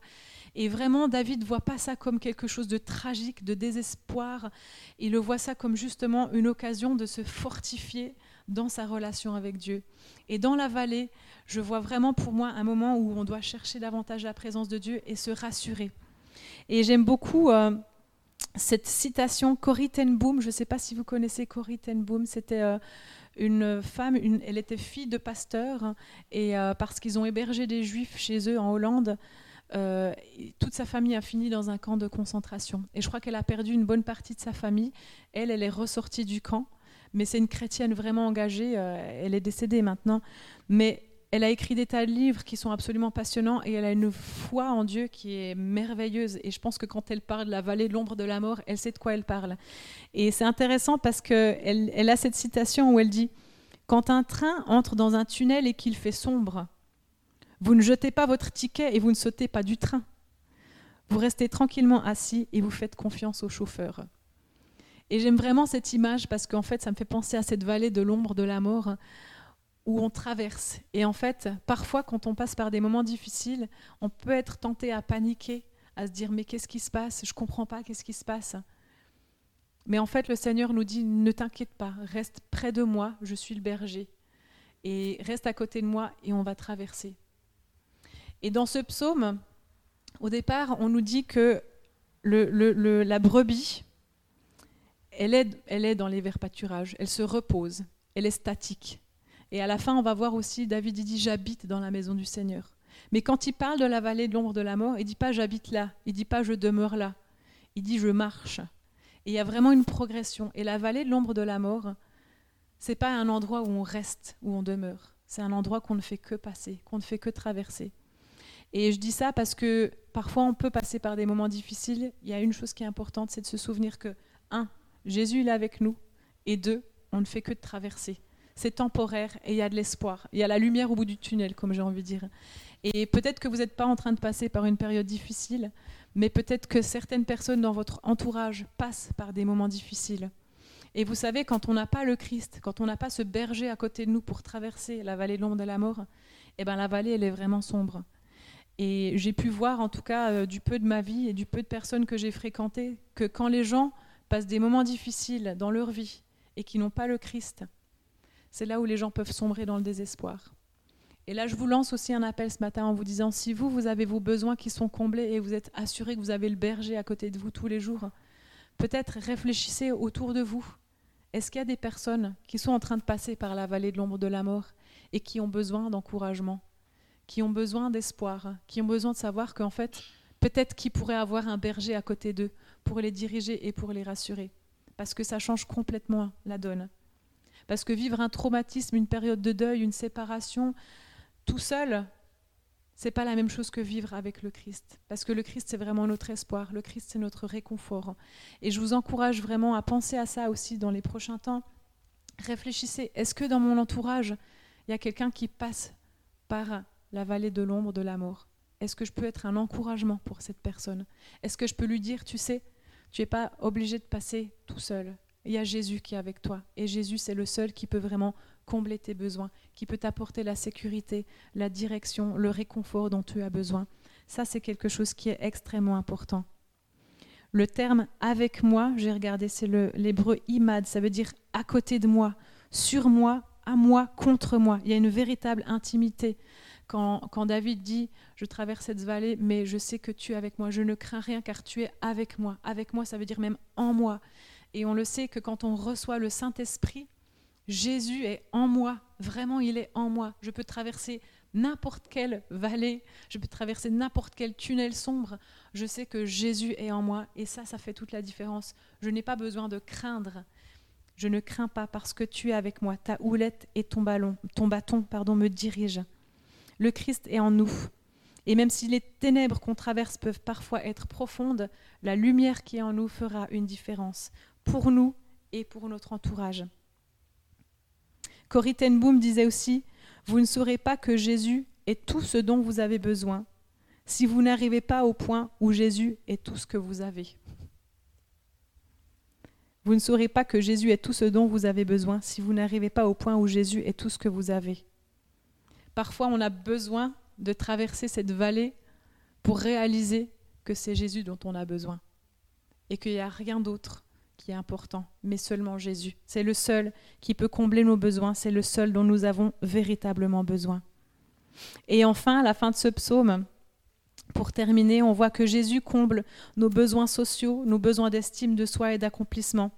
Speaker 1: Et vraiment, David ne voit pas ça comme quelque chose de tragique, de désespoir, il le voit ça comme justement une occasion de se fortifier dans sa relation avec Dieu. Et dans la vallée, je vois vraiment pour moi un moment où on doit chercher davantage la présence de Dieu et se rassurer. Et j'aime beaucoup... Euh, cette citation Corrie ten Boom, je ne sais pas si vous connaissez Corrie ten Boom, c'était euh, une femme, elle était fille de pasteur, et euh, parce qu'ils ont hébergé des juifs chez eux en Hollande, euh, toute sa famille a fini dans un camp de concentration. Et je crois qu'elle a perdu une bonne partie de sa famille. Elle, elle est ressortie du camp, mais c'est une chrétienne vraiment engagée. Euh, elle est décédée maintenant. Mais elle a écrit des tas de livres qui sont absolument passionnants et elle a une foi en Dieu qui est merveilleuse. Et je pense que quand elle parle de la vallée de l'ombre de la mort, elle sait de quoi elle parle. Et c'est intéressant parce qu'elle elle a cette citation où elle dit Quand un train entre dans un tunnel et qu'il fait sombre, vous ne jetez pas votre ticket et vous ne sautez pas du train. Vous restez tranquillement assis et vous faites confiance au chauffeur. Et j'aime vraiment cette image parce qu'en fait, ça me fait penser à cette vallée de l'ombre de la mort où on traverse. Et en fait, parfois, quand on passe par des moments difficiles, on peut être tenté à paniquer à se dire mais qu'est-ce qui se passe? Je ne comprends pas, qu'est-ce qui se passe Mais en fait, le Seigneur nous dit ne t'inquiète pas, reste près de moi, je suis le berger. Et reste à côté de moi et on va traverser. Et dans ce psaume, au départ, on nous dit que la brebis, elle est, elle est dans les verts pâturages, elle se repose, elle est statique. Et à la fin, on va voir aussi, David dit, j'habite dans la maison du Seigneur. Mais quand il parle de la vallée de l'ombre de la mort, il dit pas j'habite là, il dit pas je demeure là, il dit je marche. Et il y a vraiment une progression. Et la vallée de l'ombre de la mort, c'est pas un endroit où on reste, où on demeure. C'est un endroit qu'on ne fait que passer, qu'on ne fait que traverser. Et je dis ça parce que parfois on peut passer par des moments difficiles. Il y a une chose qui est importante, c'est de se souvenir que, un, Jésus il est avec nous, et deux, on ne fait que de traverser. C'est temporaire et il y a de l'espoir. Il y a la lumière au bout du tunnel, comme j'ai envie de dire. Et peut-être que vous n'êtes pas en train de passer par une période difficile, mais peut-être que certaines personnes dans votre entourage passent par des moments difficiles. Et vous savez, quand on n'a pas le Christ, quand on n'a pas ce berger à côté de nous pour traverser la vallée de l'ombre de la mort, eh ben la vallée, elle est vraiment sombre. Et j'ai pu voir, en tout cas, euh, du peu de ma vie et du peu de personnes que j'ai fréquentées, que quand les gens passent des moments difficiles dans leur vie et qui n'ont pas le Christ, c'est là où les gens peuvent sombrer dans le désespoir. Et là, je vous lance aussi un appel ce matin en vous disant, si vous, vous avez vos besoins qui sont comblés et vous êtes assuré que vous avez le berger à côté de vous tous les jours, peut-être réfléchissez autour de vous. Est-ce qu'il y a des personnes qui sont en train de passer par la vallée de l'ombre de la mort et qui ont besoin d'encouragement qui ont besoin d'espoir, qui ont besoin de savoir qu'en fait, peut-être qu'ils pourraient avoir un berger à côté d'eux pour les diriger et pour les rassurer? Parce que ça change complètement la donne. Parce que vivre un traumatisme, une période de deuil, une séparation, tout seul, c'est pas la même chose que vivre avec le Christ. Parce que le Christ, c'est vraiment notre espoir. Le Christ, c'est notre réconfort. Et je vous encourage vraiment à penser à ça aussi dans les prochains temps. Réfléchissez, est-ce que dans mon entourage, il y a quelqu'un qui passe par la vallée de l'ombre de la mort? Est-ce que je peux être un encouragement pour cette personne? Est-ce que je peux lui dire, tu sais, tu n'es pas obligé de passer tout seul? Il y a Jésus qui est avec toi. Et Jésus, c'est le seul qui peut vraiment combler tes besoins, qui peut t'apporter la sécurité, la direction, le réconfort dont tu as besoin. Ça, c'est quelque chose qui est extrêmement important. Le terme avec moi, j'ai regardé, c'est l'hébreu imad, ça veut dire à côté de moi, sur moi, à moi, contre moi. Il y a une véritable intimité. Quand, David dit, je traverse cette vallée, mais je sais que tu es avec moi, je ne crains rien car tu es avec moi. Avec moi, ça veut dire même en moi. Et on le sait que quand on reçoit le Saint-Esprit, Jésus est en moi, vraiment il est en moi. Je peux traverser n'importe quelle vallée, je peux traverser n'importe quel tunnel sombre, je sais que Jésus est en moi et ça, ça fait toute la différence. Je n'ai pas besoin de craindre. Je ne crains pas parce que tu es avec moi. Ta houlette et ton ballon, ton bâton, me dirigent. Le Christ est en nous. Et même si les ténèbres qu'on traverse peuvent parfois être profondes, la lumière qui est en nous fera une différence pour nous et pour notre entourage. Corrie ten disait aussi Vous ne saurez pas que Jésus est tout ce dont vous avez besoin si vous n'arrivez pas au point où Jésus est tout ce que vous avez. Vous ne saurez pas que Jésus est tout ce dont vous avez besoin si vous n'arrivez pas au point où Jésus est tout ce que vous avez. Parfois, on a besoin de traverser cette vallée pour réaliser que c'est Jésus dont on a besoin et qu'il n'y a rien d'autre qui est important, mais seulement Jésus. C'est le seul qui peut combler nos besoins, c'est le seul dont nous avons véritablement besoin. Et enfin, à la fin de ce psaume, pour terminer, on voit que Jésus comble nos besoins sociaux, nos besoins d'estime de soi et d'accomplissement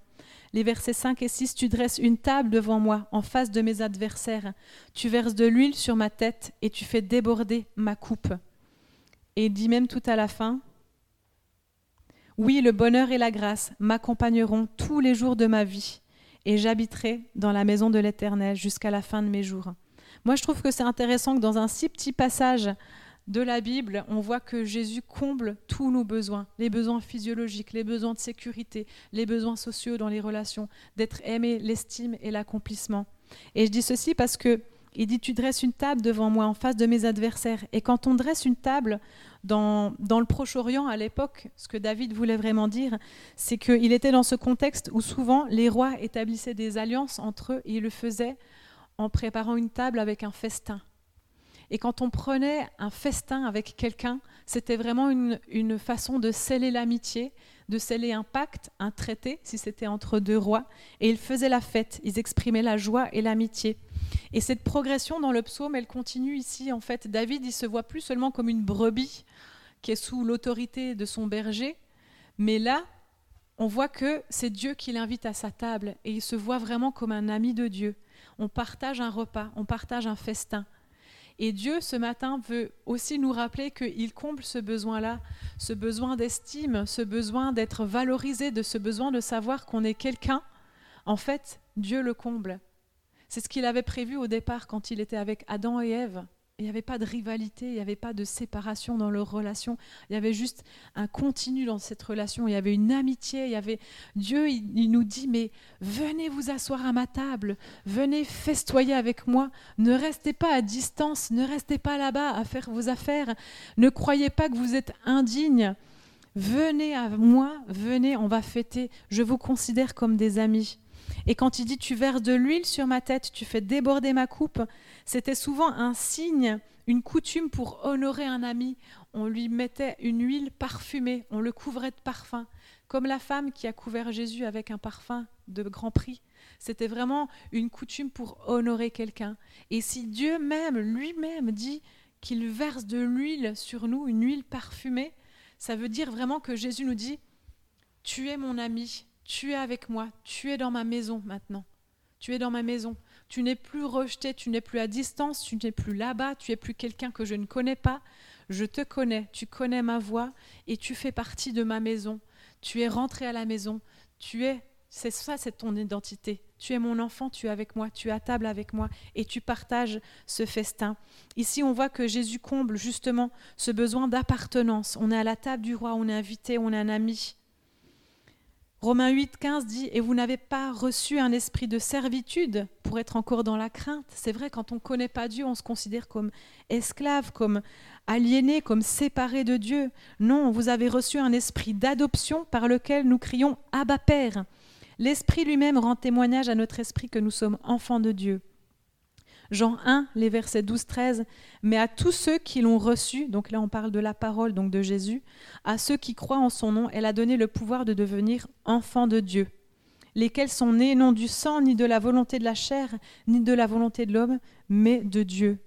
Speaker 1: les versets 5 et 6, tu dresses une table devant moi en face de mes adversaires. Tu verses de l'huile sur ma tête et tu fais déborder ma coupe. Et il dit même tout à la fin, oui, le bonheur et la grâce m'accompagneront tous les jours de ma vie et j'habiterai dans la maison de l'Éternel jusqu'à la fin de mes jours. Moi, je trouve que c'est intéressant que dans un si petit passage, de la Bible, on voit que Jésus comble tous nos besoins, les besoins physiologiques, les besoins de sécurité, les besoins sociaux dans les relations, d'être aimé, l'estime et l'accomplissement. Et je dis ceci parce que il dit tu dresses une table devant moi en face de mes adversaires. Et quand on dresse une table dans, dans le Proche-Orient à l'époque, ce que David voulait vraiment dire, c'est qu'il était dans ce contexte où souvent les rois établissaient des alliances entre eux et ils le faisaient en préparant une table avec un festin. Et quand on prenait un festin avec quelqu'un, c'était vraiment une, une, façon de sceller l'amitié, de sceller un pacte, un traité, si c'était entre deux rois. Et ils faisaient la fête, ils exprimaient la joie et l'amitié. Et cette progression dans le psaume, elle continue ici. En fait, David, il se voit plus seulement comme une brebis qui est sous l'autorité de son berger, mais là, on voit que c'est Dieu qui l'invite à sa table et il se voit vraiment comme un ami de Dieu. On partage un repas, on partage un festin. Et Dieu, ce matin, veut aussi nous rappeler qu'il comble ce besoin-là, ce besoin d'estime, ce besoin d'être valorisé, de ce besoin de savoir qu'on est quelqu'un. En fait, Dieu le comble. C'est ce qu'il avait prévu au départ quand il était avec Adam et Ève. Il n'y avait pas de rivalité, il n'y avait pas de séparation dans leur relation. Il y avait juste un continu dans cette relation. Il y avait une amitié. Dieu. Nous dit mais venez vous asseoir à ma table, venez festoyer avec moi. Ne restez pas à distance, ne restez pas là-bas à faire vos affaires. Ne croyez pas que vous êtes indigne. Venez à moi, venez, on va fêter. Je vous considère comme des amis. Et quand il dit tu verses de l'huile sur ma tête, tu fais déborder ma coupe, c'était souvent un signe, une coutume pour honorer un ami. On lui mettait une huile parfumée, on le couvrait de parfum, comme la femme qui a couvert Jésus avec un parfum de grand prix. C'était vraiment une coutume pour honorer quelqu'un. Et si Dieu même, lui-même, dit qu'il verse de l'huile sur nous, une huile parfumée, ça veut dire vraiment que Jésus nous dit, tu es mon ami, tu es avec moi, tu es dans ma maison maintenant. Tu es dans ma maison. Tu n'es plus rejeté, tu n'es plus à distance, tu n'es plus là-bas, tu es plus quelqu'un que je ne connais pas. Je te connais, tu connais ma voix et tu fais partie de ma maison. Tu es rentré à la maison. Tu es, c'est ça, c'est ton identité. Tu es mon enfant, tu es avec moi, tu es à table avec moi et tu partages ce festin. Ici, on voit que Jésus comble justement ce besoin d'appartenance. On est à la table du roi, on est invité, on est un ami. Romains 8, 15 dit Et vous n'avez pas reçu un esprit de servitude pour être encore dans la crainte. C'est vrai, quand on ne connaît pas Dieu, on se considère comme esclave, comme aliéné, comme séparé de Dieu. Non, vous avez reçu un esprit d'adoption par lequel nous crions Abba Père. L'Esprit lui-même rend témoignage à notre esprit que nous sommes enfants de Dieu. Jean 1, les versets 12-13, mais à tous ceux qui l'ont reçu, donc là on parle de la parole, donc de Jésus, à ceux qui croient en son nom, elle a donné le pouvoir de devenir enfants de Dieu, lesquels sont nés non du sang, ni de la volonté de la chair, ni de la volonté de l'homme, mais de Dieu.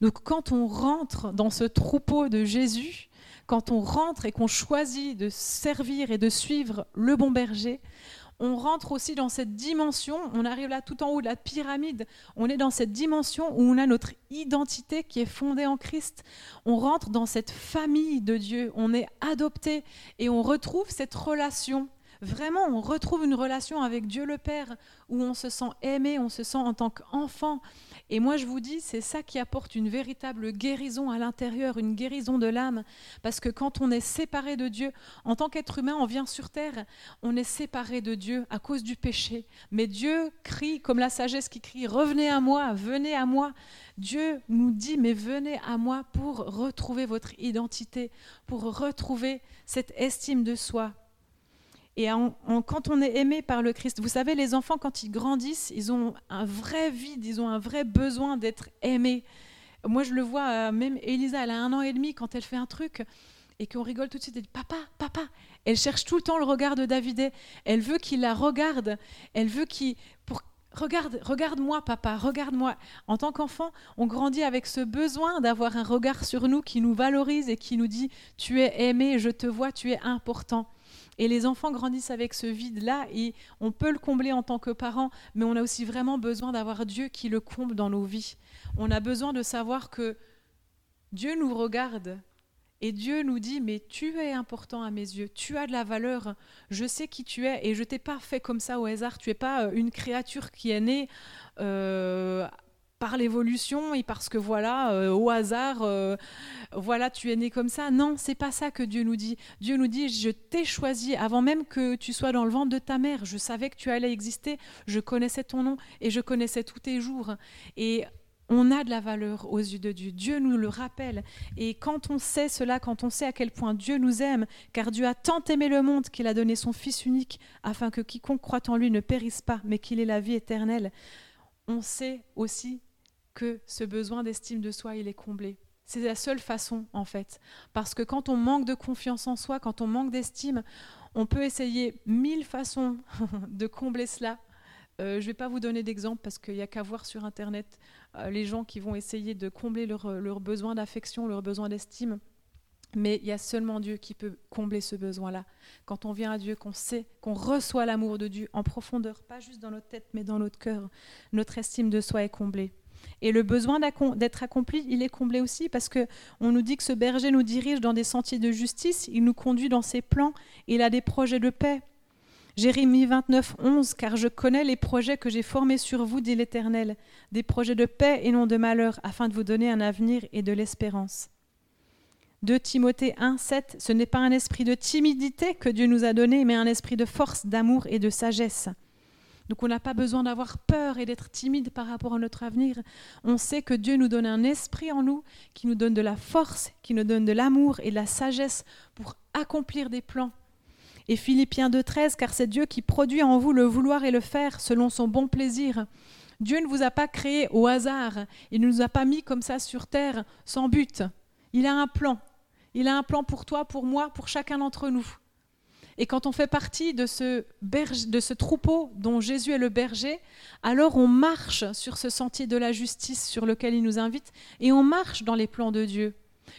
Speaker 1: Donc quand on rentre dans ce troupeau de Jésus, quand on rentre et qu'on choisit de servir et de suivre le bon berger, on rentre aussi dans cette dimension, on arrive là tout en haut de la pyramide, on est dans cette dimension où on a notre identité qui est fondée en Christ. On rentre dans cette famille de Dieu, on est adopté et on retrouve cette relation Vraiment, on retrouve une relation avec Dieu le Père où on se sent aimé, on se sent en tant qu'enfant. Et moi, je vous dis, c'est ça qui apporte une véritable guérison à l'intérieur, une guérison de l'âme. Parce que quand on est séparé de Dieu, en tant qu'être humain, on vient sur terre, on est séparé de Dieu à cause du péché. Mais Dieu crie, comme la sagesse qui crie, revenez à moi, venez à moi. Dieu nous dit, mais venez à moi pour retrouver votre identité, pour retrouver cette estime de soi, et quand on est aimé par le Christ, vous savez, les enfants, quand ils grandissent, ils ont un vrai vide, ils ont un vrai besoin d'être aimés. Moi, je le vois, euh, même Elisa, elle a un an et demi, quand elle fait un truc et qu'on rigole tout de suite, elle dit Papa, papa. Elle cherche tout le temps le regard de David. Elle veut qu'il la regarde. Elle veut qu'il. Pour, regarde, regarde-moi, papa, regarde-moi. En tant qu'enfant, on grandit avec ce besoin d'avoir un regard sur nous qui nous valorise et qui nous dit Tu es aimé, je te vois, tu es important. Et les enfants grandissent avec ce vide-là et on peut le combler en tant que parents, mais on a aussi vraiment besoin d'avoir Dieu qui le comble dans nos vies. On a besoin de savoir que Dieu nous regarde et Dieu nous dit, mais tu es important à mes yeux, tu as de la valeur, je sais qui tu es et je t'ai pas fait comme ça au hasard, tu es pas euh, une créature qui est née euh, par l'évolution et parce que voilà, euh, au hasard, euh, voilà, tu es né comme ça. Non, c'est pas ça que Dieu nous dit. Dieu nous dit, je t'ai choisi avant même que tu sois dans le ventre de ta mère. Je savais que tu allais exister. Je connaissais ton nom et je connaissais tous tes jours. Et on a de la valeur aux yeux de Dieu. Dieu nous le rappelle. Et quand on sait cela, quand on sait à quel point Dieu nous aime, car Dieu a tant aimé le monde qu'il a donné son Fils unique, afin que quiconque croit en lui ne périsse pas, mais qu'il ait la vie éternelle, on sait aussi que ce besoin d'estime de soi, il est comblé. C'est la seule façon, en fait. Parce que quand on manque de confiance en soi, quand on manque d'estime, on peut essayer mille façons de combler cela. Euh, je ne vais pas vous donner d'exemple parce qu'il n'y a qu'à voir sur Internet euh, les gens qui vont essayer de combler leurs leur besoin d'affection, leurs besoin d'estime. Mais il y a seulement Dieu qui peut combler ce besoin-là. Quand on vient à Dieu, qu'on sait, qu'on reçoit l'amour de Dieu en profondeur, pas juste dans notre tête, mais dans notre cœur, notre estime de soi est comblée. Et le besoin d'être accompli, il est comblé aussi parce que on nous dit que ce berger nous dirige dans des sentiers de justice, il nous conduit dans ses plans, il a des projets de paix. Jérémie 29, 11, car je connais les projets que j'ai formés sur vous, dit l'Éternel, des projets de paix et non de malheur, afin de vous donner un avenir et de l'espérance. 2 Timothée 1, 7, ce n'est pas un esprit de timidité que Dieu nous a donné, mais un esprit de force, d'amour et de sagesse. Donc on n'a pas besoin d'avoir peur et d'être timide par rapport à notre avenir. On sait que Dieu nous donne un esprit en nous qui nous donne de la force, qui nous donne de l'amour et de la sagesse pour accomplir des plans. Et Philippiens 2.13, car c'est Dieu qui produit en vous le vouloir et le faire selon son bon plaisir. Dieu ne vous a pas créé au hasard, il ne nous a pas mis comme ça sur terre sans but. Il a un plan. Il a un plan pour toi, pour moi, pour chacun d'entre nous. Et quand on fait partie de ce, troupeau dont Jésus est le berger, alors on marche sur ce sentier de la justice sur lequel il nous invite et on marche dans les plans de Dieu.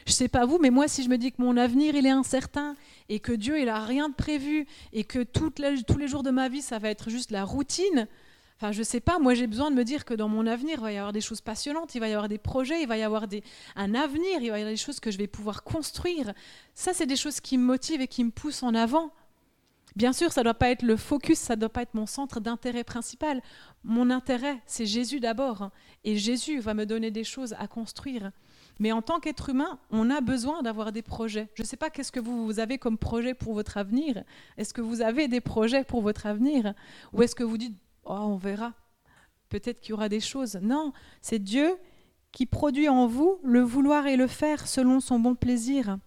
Speaker 1: Je ne sais pas vous, mais moi, si je me dis que mon avenir, il est incertain et que Dieu, il n'a rien de prévu et que tous les jours de ma vie, ça va être juste la routine, Enfin, je sais pas, moi j'ai besoin de me dire que dans mon avenir, il va y avoir des choses passionnantes, il va y avoir des projets, il va y avoir un avenir, il va y avoir des choses que je vais pouvoir construire. Ça, c'est des choses qui me motivent et qui me poussent en avant. Bien sûr, ça ne doit pas être le focus, ça ne doit pas être mon centre d'intérêt principal. Mon intérêt, c'est Jésus d'abord. Hein. Et Jésus va me donner des choses à construire. Mais en tant qu'être humain, on a besoin d'avoir des projets. Je ne sais pas qu'est-ce que vous, avez comme projet pour votre avenir. Est-ce que vous avez des projets pour votre avenir? Ou est-ce que vous dites oh, on verra. Peut-être qu'il y aura des choses. Non, c'est Dieu qui produit en vous le vouloir et le faire selon son bon plaisir.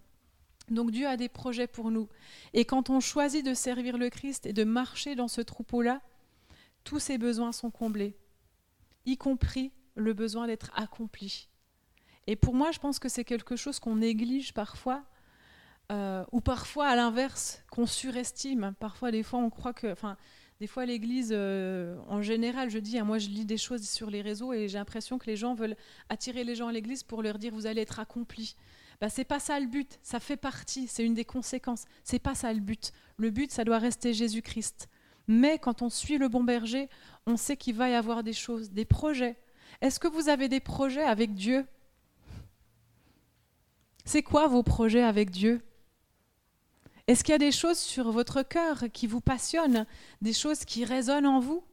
Speaker 1: Donc Dieu a des projets pour nous. Et quand on choisit de servir le Christ et de marcher dans ce troupeau-là, tous ses besoins sont comblés, y compris le besoin d'être accompli. Et pour moi, je pense que c'est quelque chose qu'on néglige parfois, euh, ou parfois à l'inverse, qu'on surestime. Parfois, des fois, on croit que... Des fois, l'Église, euh, en général, je dis, hein, moi je lis des choses sur les réseaux et j'ai l'impression que les gens veulent attirer les gens à l'Église pour leur dire, vous allez être accomplis. Bah, c'est pas ça le but, ça fait partie, c'est une des conséquences. C'est pas ça le but. Le but, ça doit rester Jésus-Christ. Mais quand on suit le bon berger, on sait qu'il va y avoir des choses, des projets. Est-ce que vous avez des projets avec Dieu? C'est quoi vos projets avec Dieu? Est-ce qu'il y a des choses sur votre cœur qui vous passionnent, des choses qui résonnent en vous?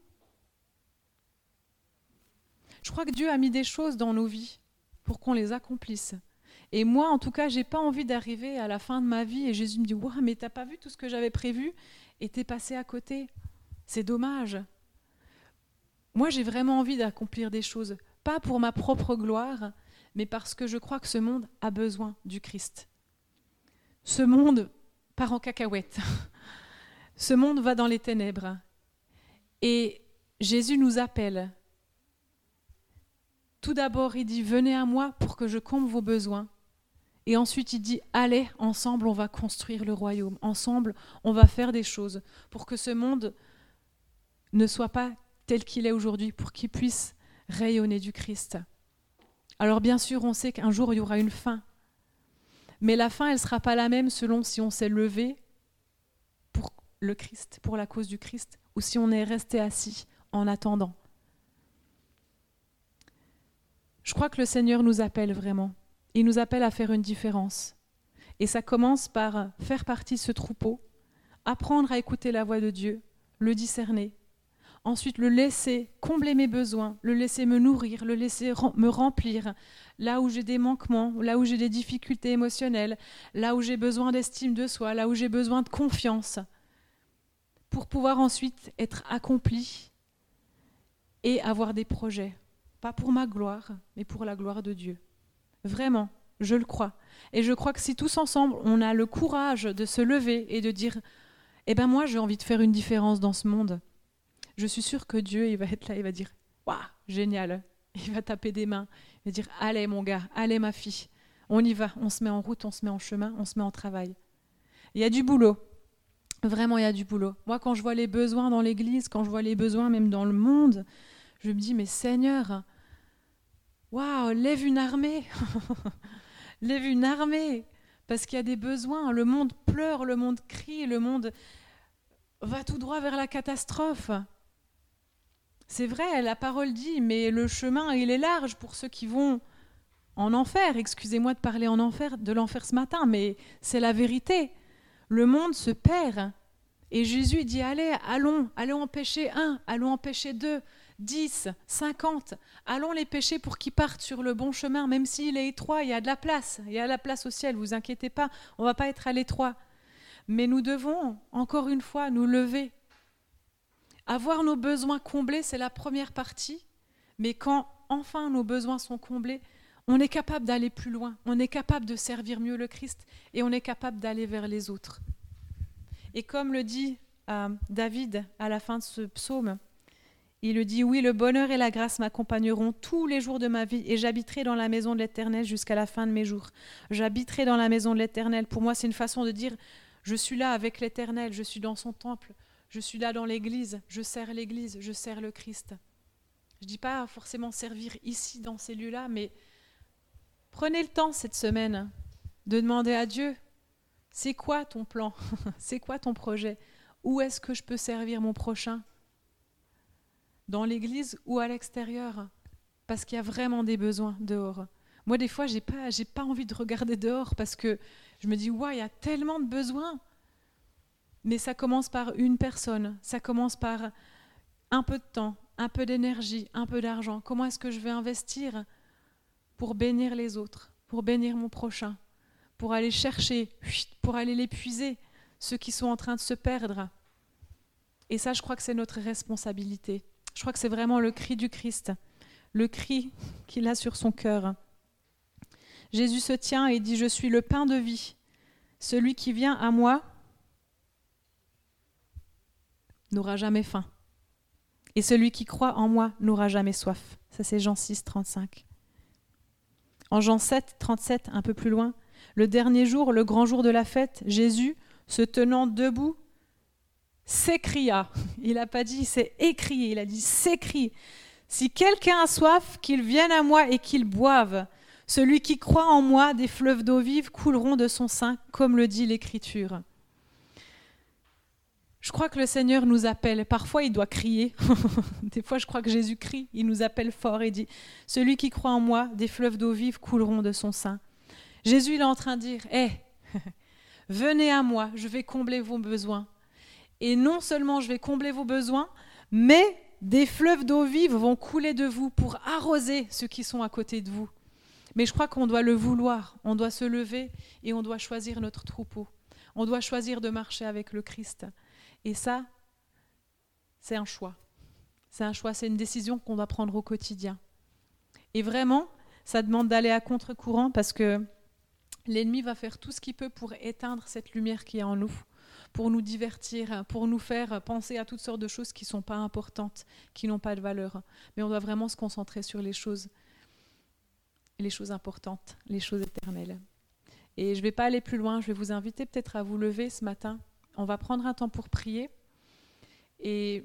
Speaker 1: Je crois que Dieu a mis des choses dans nos vies pour qu'on les accomplisse. Et moi, en tout cas, j'ai pas envie d'arriver à la fin de ma vie et Jésus me dit Waouh, mais t'as pas vu tout ce que j'avais prévu et t'es passé à côté. C'est dommage. Moi, j'ai vraiment envie d'accomplir des choses, pas pour ma propre gloire, mais parce que je crois que ce monde a besoin du Christ. Ce monde part en cacahuète. Ce monde va dans les ténèbres. Et Jésus nous appelle. Tout d'abord, il dit, venez à moi pour que je comble vos besoins. Et ensuite, il dit, allez, ensemble, on va construire le royaume. Ensemble, on va faire des choses pour que ce monde ne soit pas tel qu'il est aujourd'hui, pour qu'il puisse rayonner du Christ. Alors bien sûr, on sait qu'un jour, il y aura une fin mais la fin, elle ne sera pas la même selon si on s'est levé pour le Christ, pour la cause du Christ, ou si on est resté assis en attendant. Je crois que le Seigneur nous appelle vraiment. Il nous appelle à faire une différence. Et ça commence par faire partie de ce troupeau, apprendre à écouter la voix de Dieu, le discerner, ensuite le laisser combler mes besoins, le laisser me nourrir, le laisser me remplir, là où j'ai des manquements, là où j'ai des difficultés émotionnelles, là où j'ai besoin d'estime de soi, là où j'ai besoin de confiance, pour pouvoir ensuite être accompli et avoir des projets, pas pour ma gloire, mais pour la gloire de Dieu. Vraiment, je le crois. Et je crois que si tous ensemble, on a le courage de se lever et de dire, eh ben moi j'ai envie de faire une différence dans ce monde, je suis sûre que Dieu il va être là, il va dire Waouh, génial, Il va taper des mains. Il va dire Allez, mon gars, allez, ma fille. On y va. On se met en route, on se met en chemin, on se met en travail. Il y a du boulot. Vraiment, il y a du boulot. Moi, quand je vois les besoins dans l'Église, quand je vois les besoins même dans le monde, je me dis Mais Seigneur, waouh, lève une armée Lève une armée Parce qu'il y a des besoins. Le monde pleure, le monde crie, le monde va tout droit vers la catastrophe. C'est vrai, la parole dit, mais le chemin, il est large pour ceux qui vont en enfer. Excusez-moi de parler en enfer, de l'enfer ce matin, mais c'est la vérité. Le monde se perd. Et Jésus dit, allez, allons, allons en pêcher un, allons en pêcher deux, dix, cinquante, allons les pêcher pour qu'ils partent sur le bon chemin, même s'il est étroit, il y a de la place, il y a de la place au ciel, vous inquiétez pas, on va pas être à l'étroit. Mais nous devons, encore une fois, nous lever. Avoir nos besoins comblés, c'est la première partie, mais quand enfin nos besoins sont comblés, on est capable d'aller plus loin, on est capable de servir mieux le Christ et on est capable d'aller vers les autres. Et comme le dit euh, David à la fin de ce psaume, il dit, oui, le bonheur et la grâce m'accompagneront tous les jours de ma vie et j'habiterai dans la maison de l'Éternel jusqu'à la fin de mes jours. J'habiterai dans la maison de l'Éternel. Pour moi, c'est une façon de dire, je suis là avec l'Éternel, je suis dans son temple, je suis là dans l'Église, je sers l'Église, je sers le Christ. Je ne dis pas forcément servir ici, dans ces lieux-là, mais prenez le temps cette semaine de demander à Dieu, c'est quoi ton plan? C'est quoi ton projet? Où est-ce que je peux servir mon prochain? Dans l'Église ou à l'extérieur Parce qu'il y a vraiment des besoins dehors. Moi, des fois, j'ai pas, j'ai pas envie de regarder dehors parce que je me dis, ouais, il y a tellement de besoins. Mais ça commence par une personne, ça commence par un peu de temps, un peu d'énergie, un peu d'argent. Comment est-ce que je vais investir pour bénir les autres, pour bénir mon prochain, pour aller chercher, pour aller l'épuiser, ceux qui sont en train de se perdre? Et ça, je crois que c'est notre responsabilité. Je crois que c'est vraiment le cri du Christ, le cri qu'il a sur son cœur. Jésus se tient et dit, Je suis le pain de vie. Celui qui vient à moi n'aura jamais faim. Et celui qui croit en moi n'aura jamais soif. Ça c'est Jean 6, 35. En Jean 7, 37, un peu plus loin, le dernier jour, le grand jour de la fête, Jésus, se tenant debout, s'écria. Il n'a pas dit c'est écrit, il a dit s'écrie. Si quelqu'un a soif, qu'il vienne à moi et qu'il boive. Celui qui croit en moi, des fleuves d'eau vive couleront de son sein, comme le dit l'Écriture. Je crois que le Seigneur nous appelle. Parfois, il doit crier. des fois, je crois que Jésus crie. Il nous appelle fort et dit Celui qui croit en moi, des fleuves d'eau vive couleront de son sein. Jésus, il est en train de dire Hé, venez à moi, je vais combler vos besoins. Et non seulement je vais combler vos besoins, mais des fleuves d'eau vive vont couler de vous pour arroser ceux qui sont à côté de vous. Mais je crois qu'on doit le vouloir, on doit se lever et on doit choisir notre troupeau. On doit choisir de marcher avec le Christ. Et ça, c'est un choix. C'est un choix, c'est une décision qu'on doit prendre au quotidien. Et vraiment, ça demande d'aller à contre-courant parce que l'ennemi va faire tout ce qu'il peut pour éteindre cette lumière qui est en nous, pour nous divertir, pour nous faire penser à toutes sortes de choses qui ne sont pas importantes, qui n'ont pas de valeur. Mais on doit vraiment se concentrer sur les choses les choses importantes, les choses éternelles. Et je ne vais pas aller plus loin, je vais vous inviter peut-être à vous lever ce matin. On va prendre un temps pour prier. Et